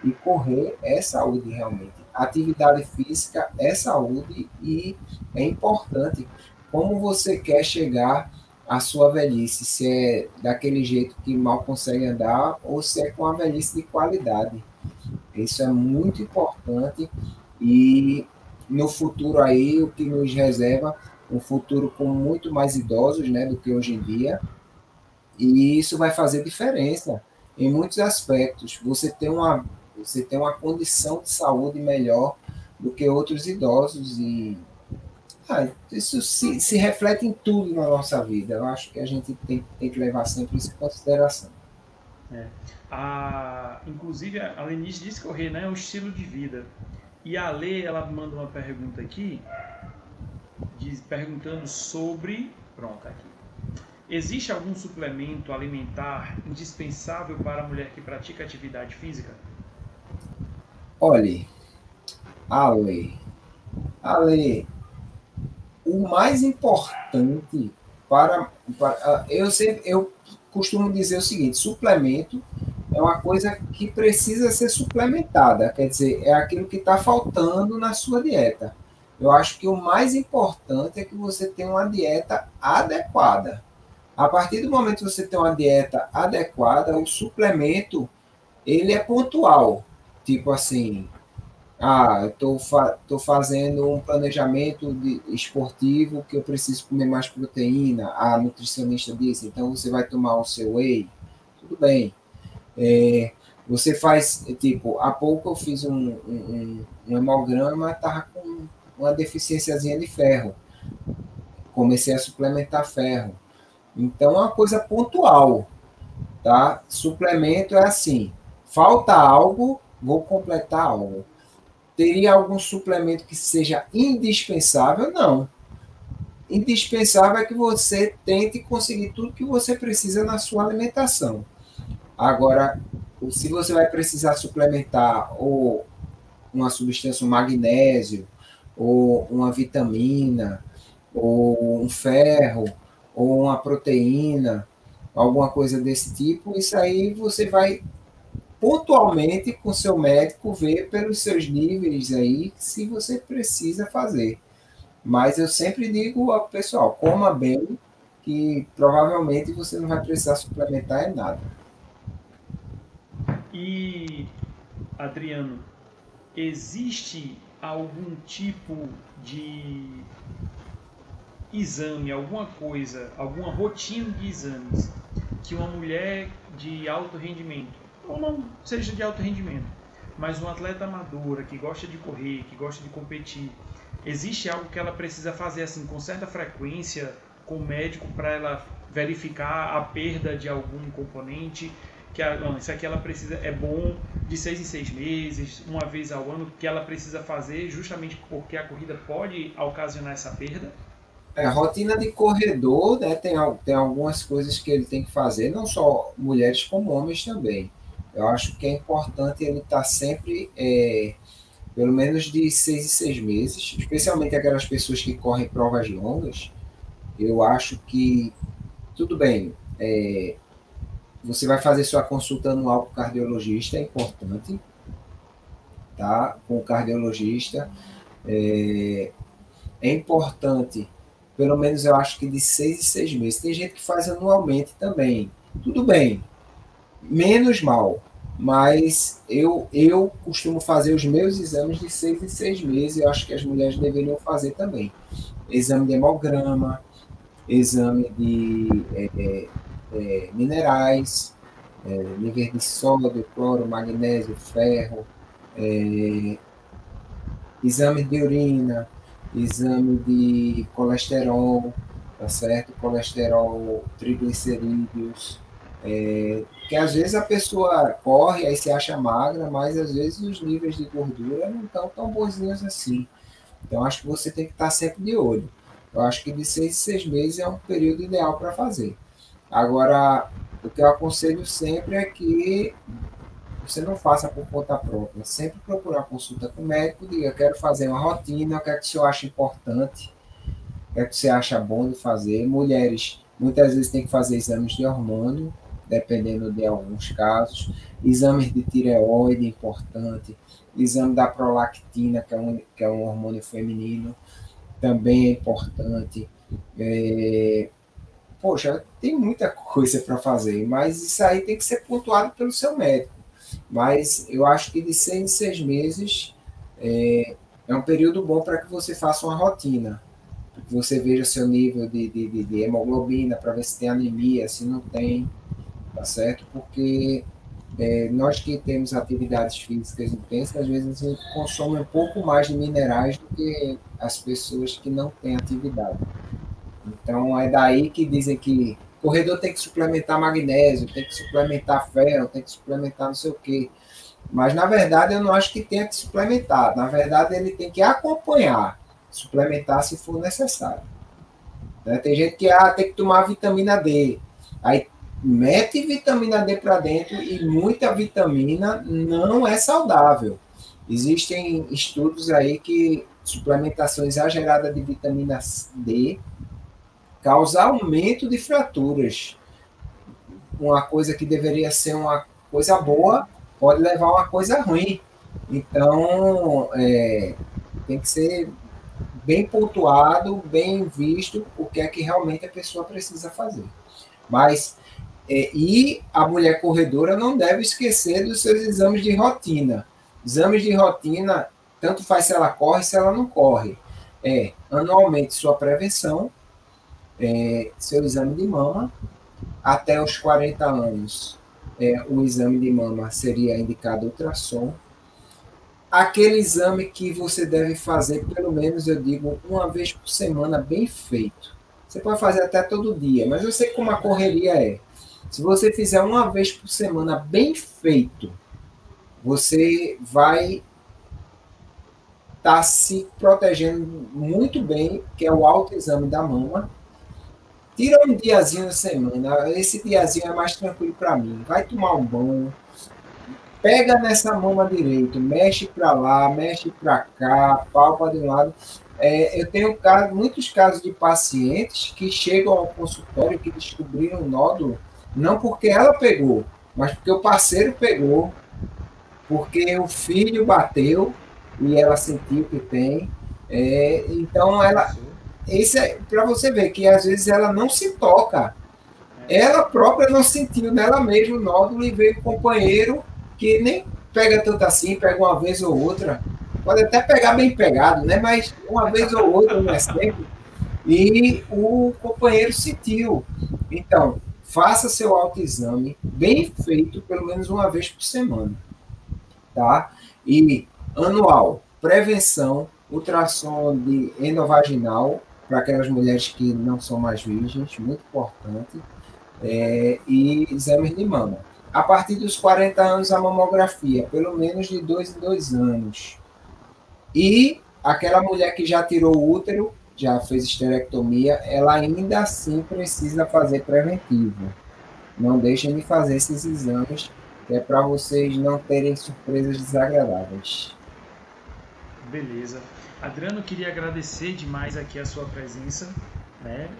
Speaker 2: E correr é saúde realmente. Atividade física é saúde e é importante. Como você quer chegar à sua velhice? Se é daquele jeito que mal consegue andar ou se é com a velhice de qualidade. Isso é muito importante e no futuro aí o que nos reserva um futuro com muito mais idosos, né, do que hoje em dia. E isso vai fazer diferença em muitos aspectos. Você tem uma, você tem uma condição de saúde melhor do que outros idosos e ah, isso se, se, reflete em tudo na nossa vida. Eu acho que a gente tem, tem que levar sempre isso em consideração.
Speaker 1: É. A, inclusive, a Lenice disse correr né, é um estilo de vida. E a Lê, ela manda uma pergunta aqui, diz, perguntando sobre. Pronto, aqui. Existe algum suplemento alimentar indispensável para a mulher que pratica atividade física?
Speaker 2: Olhe, Ale, Ale, o mais importante para, para eu sempre eu costumo dizer o seguinte: suplemento é uma coisa que precisa ser suplementada, quer dizer, é aquilo que está faltando na sua dieta. Eu acho que o mais importante é que você tenha uma dieta adequada. A partir do momento que você tem uma dieta adequada, o suplemento ele é pontual. Tipo assim, ah, estou fa fazendo um planejamento de, esportivo que eu preciso comer mais proteína. A nutricionista disse, então você vai tomar o seu whey. Tudo bem. É, você faz, tipo, há pouco eu fiz um, um, um hemograma, estava com uma deficiênciazinha de ferro. Comecei a suplementar ferro. Então, é uma coisa pontual, tá? Suplemento é assim, falta algo, vou completar algo. Teria algum suplemento que seja indispensável? Não. Indispensável é que você tente conseguir tudo que você precisa na sua alimentação. Agora, se você vai precisar suplementar ou uma substância, um magnésio, ou uma vitamina, ou um ferro, ou uma proteína, alguma coisa desse tipo, isso aí você vai pontualmente com seu médico ver pelos seus níveis aí se você precisa fazer. Mas eu sempre digo ao pessoal, coma bem, que provavelmente você não vai precisar suplementar em nada.
Speaker 1: E Adriano, existe algum tipo de exame, alguma coisa, alguma rotina de exames que uma mulher de alto rendimento, ou não seja de alto rendimento, mas uma atleta amadora que gosta de correr, que gosta de competir, existe algo que ela precisa fazer assim com certa frequência com o médico para ela verificar a perda de algum componente que a, não, isso aqui ela precisa é bom de seis em seis meses, uma vez ao ano que ela precisa fazer justamente porque a corrida pode ocasionar essa perda
Speaker 2: é, a rotina de corredor, né, tem, tem algumas coisas que ele tem que fazer, não só mulheres como homens também. Eu acho que é importante ele estar tá sempre, é, pelo menos de seis em seis meses, especialmente aquelas pessoas que correm provas longas. Eu acho que, tudo bem, é, você vai fazer sua consulta anual com o cardiologista, é importante, tá? Com o cardiologista. É, é importante pelo menos eu acho que de seis em seis meses. Tem gente que faz anualmente também. Tudo bem, menos mal, mas eu, eu costumo fazer os meus exames de seis em seis meses. Eu acho que as mulheres deveriam fazer também. Exame de hemograma, exame de é, é, minerais, é, nível de sódio, cloro, magnésio, ferro, é, exame de urina, exame de colesterol, tá certo? Colesterol, triglicerídeos, é, que às vezes a pessoa corre, aí se acha magra, mas às vezes os níveis de gordura não estão tão bonzinhos assim. Então acho que você tem que estar sempre de olho. Eu acho que de seis em seis meses é um período ideal para fazer. Agora, o que eu aconselho sempre é que você não faça por conta própria. Sempre procurar consulta com o médico, diga, quero fazer uma rotina, o que é que o senhor acha importante, o que é que você acha bom de fazer. Mulheres, muitas vezes tem que fazer exames de hormônio, dependendo de alguns casos, exames de tireoide importante, exame da prolactina, que é um, que é um hormônio feminino, também é importante. É, poxa, tem muita coisa para fazer, mas isso aí tem que ser pontuado pelo seu médico. Mas eu acho que de seis em seis meses é, é um período bom para que você faça uma rotina. você veja seu nível de, de, de hemoglobina, para ver se tem anemia, se não tem, tá certo? Porque é, nós que temos atividades físicas intensas, às vezes a gente consome um pouco mais de minerais do que as pessoas que não têm atividade. Então é daí que dizem que o corredor tem que suplementar magnésio, tem que suplementar ferro, tem que suplementar não sei o quê. Mas na verdade eu não acho que tenha que suplementar. Na verdade ele tem que acompanhar, suplementar se for necessário. Né? Tem gente que ah, tem que tomar vitamina D. Aí mete vitamina D para dentro e muita vitamina não é saudável. Existem estudos aí que suplementação exagerada de vitamina D causa aumento de fraturas. Uma coisa que deveria ser uma coisa boa pode levar a uma coisa ruim. Então, é, tem que ser bem pontuado, bem visto o que é que realmente a pessoa precisa fazer. Mas é, e a mulher corredora não deve esquecer dos seus exames de rotina. Exames de rotina, tanto faz se ela corre, se ela não corre. É, anualmente, sua prevenção, é, seu exame de mama, até os 40 anos, é, o exame de mama seria indicado ultrassom. Aquele exame que você deve fazer, pelo menos, eu digo, uma vez por semana, bem feito. Você pode fazer até todo dia, mas eu sei como a correria é. Se você fizer uma vez por semana bem feito, você vai estar tá se protegendo muito bem, que é o autoexame da mama. Tira um diazinho na semana, esse diazinho é mais tranquilo para mim. Vai tomar um banho, pega nessa mama direito, mexe para lá, mexe para cá, palpa de um lado. É, eu tenho caso, muitos casos de pacientes que chegam ao consultório que descobriram um nódulo não porque ela pegou, mas porque o parceiro pegou, porque o filho bateu e ela sentiu que tem. É, então ela. Isso é para você ver que às vezes ela não se toca. Ela própria não sentiu nela mesma o nódulo e veio o companheiro que nem pega tanto assim, pega uma vez ou outra. Pode até pegar bem pegado, né? Mas uma vez ou outra, não é sempre. E o companheiro sentiu. Então, faça seu autoexame bem feito, pelo menos uma vez por semana, tá? E anual, prevenção, ultrassom de endovaginal para aquelas mulheres que não são mais virgens, muito importante, é, e exames de mama. A partir dos 40 anos, a mamografia, pelo menos de dois em dois anos. E aquela mulher que já tirou o útero, já fez esterectomia, ela ainda assim precisa fazer preventivo. Não deixem de fazer esses exames, que é para vocês não terem surpresas desagradáveis.
Speaker 1: Beleza. Adriano, queria agradecer demais aqui a sua presença, né?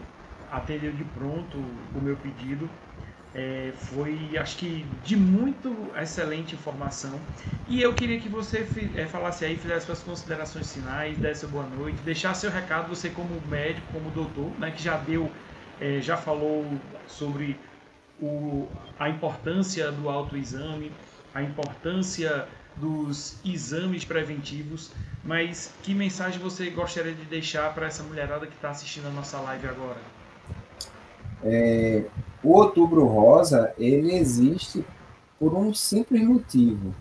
Speaker 1: Atendeu de pronto o meu pedido é, foi, acho que, de muito excelente informação. E eu queria que você é, falasse aí, fizesse suas considerações finais, desse boa noite, deixasse seu recado, você como médico, como doutor, né, que já deu, é, já falou sobre o, a importância do autoexame, a importância dos exames preventivos, mas que mensagem você gostaria de deixar para essa mulherada que está assistindo a nossa live agora?
Speaker 2: É, o Outubro Rosa ele existe por um simples motivo,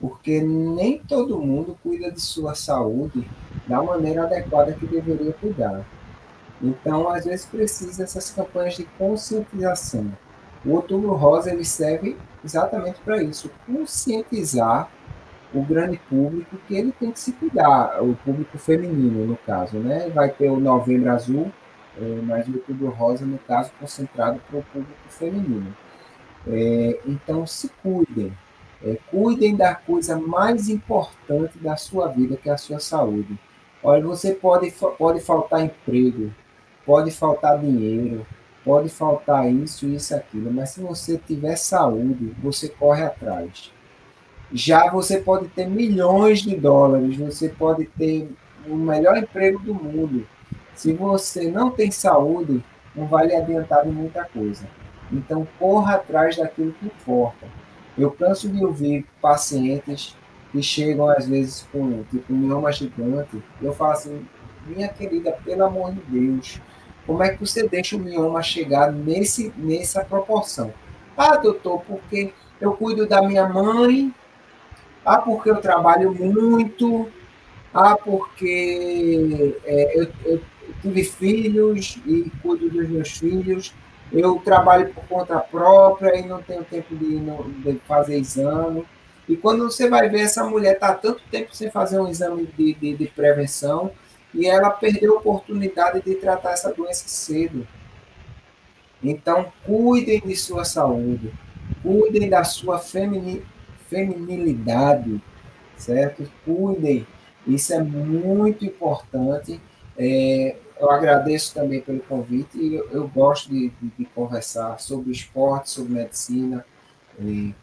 Speaker 2: porque nem todo mundo cuida de sua saúde da maneira adequada que deveria cuidar. Então, às vezes precisa dessas campanhas de conscientização. O Outubro Rosa ele serve exatamente para isso, conscientizar o grande público que ele tem que se cuidar, o público feminino no caso, né? Vai ter o Novembro Azul, é, mas o Outubro Rosa, no caso, concentrado para o público feminino. É, então, se cuidem. É, cuidem da coisa mais importante da sua vida, que é a sua saúde. Olha, você pode, pode faltar emprego, pode faltar dinheiro, pode faltar isso, isso, aquilo, mas se você tiver saúde, você corre atrás. Já você pode ter milhões de dólares, você pode ter o melhor emprego do mundo, se você não tem saúde, não vai lhe adiantar muita coisa. Então, corra atrás daquilo que importa. Eu canso de ouvir pacientes que chegam, às vezes, com tipo, um mioma gigante. Eu falo assim, Minha querida, pelo amor de Deus, como é que você deixa o mioma chegar nesse, nessa proporção? Ah, doutor, porque eu cuido da minha mãe, ah, porque eu trabalho muito, ah, porque é, eu, eu tive filhos e cuido dos meus filhos, eu trabalho por conta própria e não tenho tempo de, de fazer exame. E quando você vai ver, essa mulher está tanto tempo sem fazer um exame de, de, de, prevenção e ela perdeu a oportunidade de tratar essa doença cedo. Então, cuidem de sua saúde, cuidem da sua femini, feminilidade, certo? Cuidem, isso é muito importante. É, eu agradeço também pelo convite e eu, eu gosto de, de, de, conversar sobre esporte, sobre medicina. E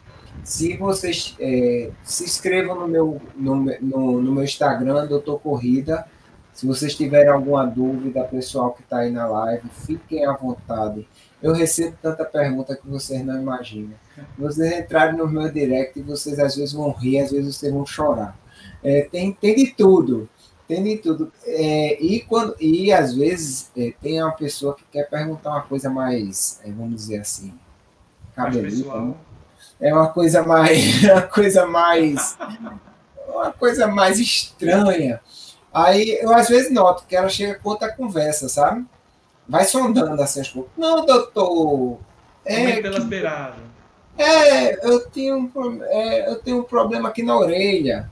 Speaker 2: se vocês é, se inscrevam no meu, no, no, no, meu Instagram, Doutor Corrida. Se vocês tiverem alguma dúvida, pessoal que está aí na live, fiquem à vontade. Eu recebo tanta pergunta que vocês não imaginam. Vocês entrarem no meu direct e vocês às vezes vão rir, às vezes vocês vão chorar. É, tem, tem de tudo. Tem de tudo. É, e, quando, e às vezes é, tem uma pessoa que quer perguntar uma coisa mais, é, vamos dizer assim, cabelita, né? É uma coisa mais. Uma coisa mais. Uma coisa mais estranha. Aí eu às vezes noto que ela chega com outra conversa, sabe? Vai sondando assim as coisas. Não, doutor.
Speaker 1: É, pelas que, beiradas.
Speaker 2: É, eu tenho, um, é, eu tenho um problema aqui na orelha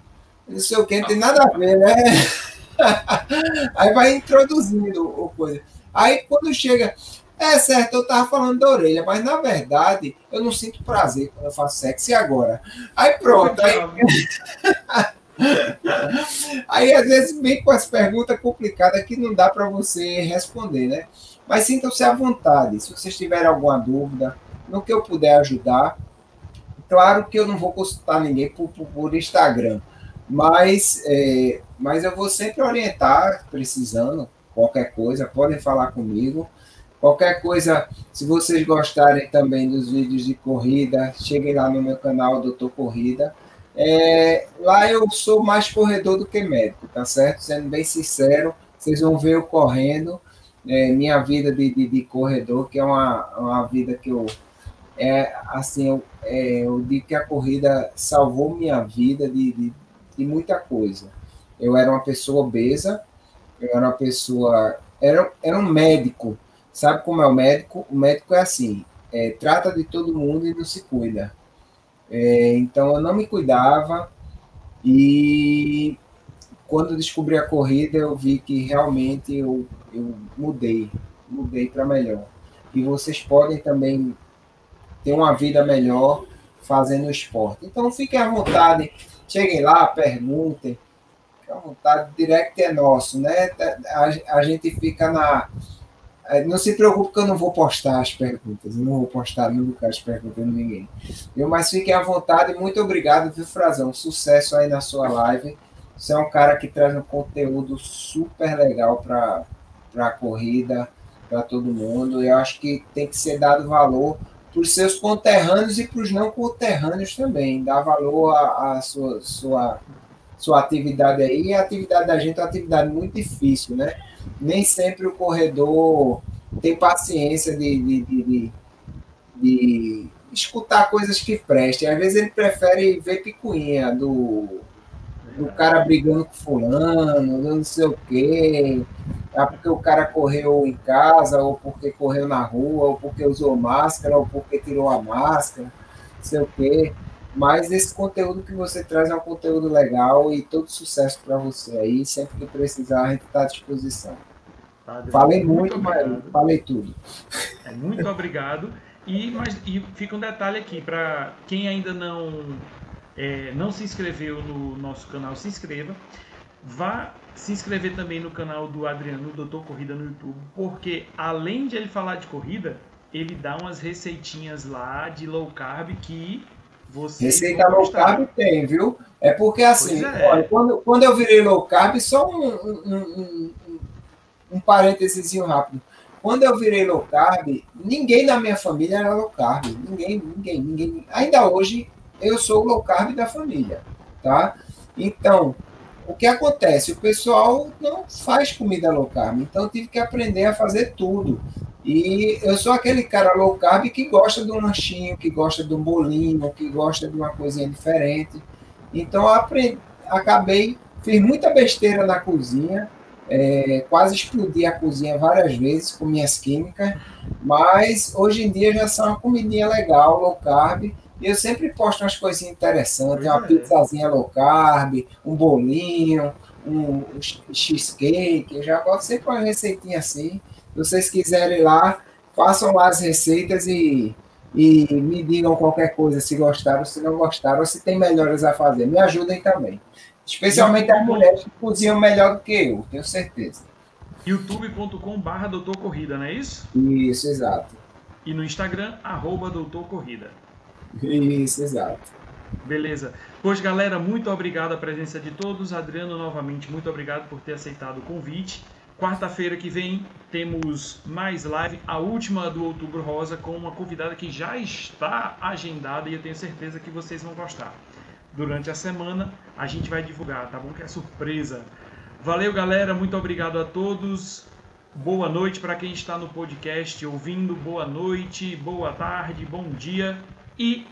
Speaker 2: não sei o que, não tem nada a ver, né? Aí vai introduzindo o coisa. Aí quando chega, é certo, eu tava falando da orelha, mas na verdade eu não sinto prazer quando eu faço sexo e agora. Aí pronto. Aí, aí às vezes vem com as perguntas complicadas que não dá para você responder, né? Mas sintam-se à vontade. Se vocês tiverem alguma dúvida, no que eu puder ajudar, claro que eu não vou consultar ninguém por, por, por Instagram mas, é, mas eu vou sempre orientar, precisando, qualquer coisa, podem falar comigo. Qualquer coisa, se vocês gostarem também dos vídeos de corrida, cheguem lá no meu canal Doutor Corrida. É, lá eu sou mais corredor do que médico, tá certo? Sendo bem sincero, vocês vão ver eu correndo. É, minha vida de, de, de, corredor, que é uma, uma vida que eu. É, assim, eu, é, eu digo que a corrida salvou minha vida de, de de muita coisa. Eu era uma pessoa obesa, eu era uma pessoa. Era, era um médico. Sabe como é o médico? O médico é assim: é, trata de todo mundo e não se cuida. É, então eu não me cuidava e quando descobri a corrida eu vi que realmente eu, eu mudei, mudei para melhor. E vocês podem também ter uma vida melhor fazendo esporte. Então fiquem à vontade Cheguem lá, perguntem. Fique à vontade, o direct é nosso, né? A, a gente fica na. É, não se preocupe que eu não vou postar as perguntas, eu não vou postar nunca as perguntas de ninguém. Eu, mas fiquem à vontade, muito obrigado, viu, Frazão? Sucesso aí na sua live. Você é um cara que traz um conteúdo super legal para a corrida, para todo mundo. Eu acho que tem que ser dado valor para os seus conterrâneos e para os não conterrâneos também. Dar valor à, sua, sua, sua atividade aí. A atividade da gente é uma atividade muito difícil, né? Nem sempre o corredor tem paciência de, de, de, de, de escutar coisas que prestem. Às vezes ele prefere ver picuinha do, do cara brigando com fulano, não sei o quê é porque o cara correu em casa, ou porque correu na rua, ou porque usou máscara, ou porque tirou a máscara, não sei o quê. Mas esse conteúdo que você traz é um conteúdo legal e todo sucesso para você aí. Sempre que precisar, a gente está à disposição. Padre, falei muito, muito mas falei tudo.
Speaker 1: É, muito obrigado. E, mas, e fica um detalhe aqui, para quem ainda não, é, não se inscreveu no nosso canal, se inscreva. Vá se inscrever também no canal do Adriano, Doutor Corrida no YouTube, porque além de ele falar de corrida, ele dá umas receitinhas lá de low carb que você.
Speaker 2: Receita low carb tem, viu? É porque assim, é. Olha, quando, quando eu virei low carb, só um, um, um, um, um parênteses rápido. Quando eu virei low carb, ninguém da minha família era low carb. Ninguém, ninguém, ninguém. Ainda hoje eu sou o low carb da família, tá? Então, o que acontece? O pessoal não faz comida low carb, então eu tive que aprender a fazer tudo. E eu sou aquele cara low carb que gosta de um lanchinho, que gosta de um bolinho, que gosta de uma coisinha diferente. Então aprendi, acabei, fiz muita besteira na cozinha, é, quase explodi a cozinha várias vezes com minhas químicas, mas hoje em dia já são uma comidinha legal, low carb, e eu sempre posto umas coisinhas interessantes, uma é. pizzazinha low carb, um bolinho, um cheesecake, eu já gosto sempre uma receitinha assim. Se vocês quiserem ir lá, façam lá as receitas e, e me digam qualquer coisa, se gostaram, se não gostaram, se tem melhores a fazer. Me ajudem também. Especialmente as mulheres que cozinham melhor do que eu, tenho certeza.
Speaker 1: youtube.com.br Doutor Corrida, não é isso?
Speaker 2: Isso, exato.
Speaker 1: E no Instagram, arroba Doutor Corrida.
Speaker 2: Isso, exato.
Speaker 1: Beleza. Pois, galera, muito obrigado a presença de todos. Adriano, novamente, muito obrigado por ter aceitado o convite. Quarta-feira que vem temos mais live, a última do Outubro Rosa, com uma convidada que já está agendada e eu tenho certeza que vocês vão gostar. Durante a semana a gente vai divulgar, tá bom? Que é surpresa. Valeu, galera. Muito obrigado a todos. Boa noite para quem está no podcast ouvindo. Boa noite, boa tarde, bom dia e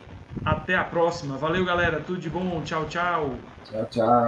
Speaker 1: até a próxima. Valeu, galera. Tudo de bom. Tchau, tchau.
Speaker 2: Tchau, tchau.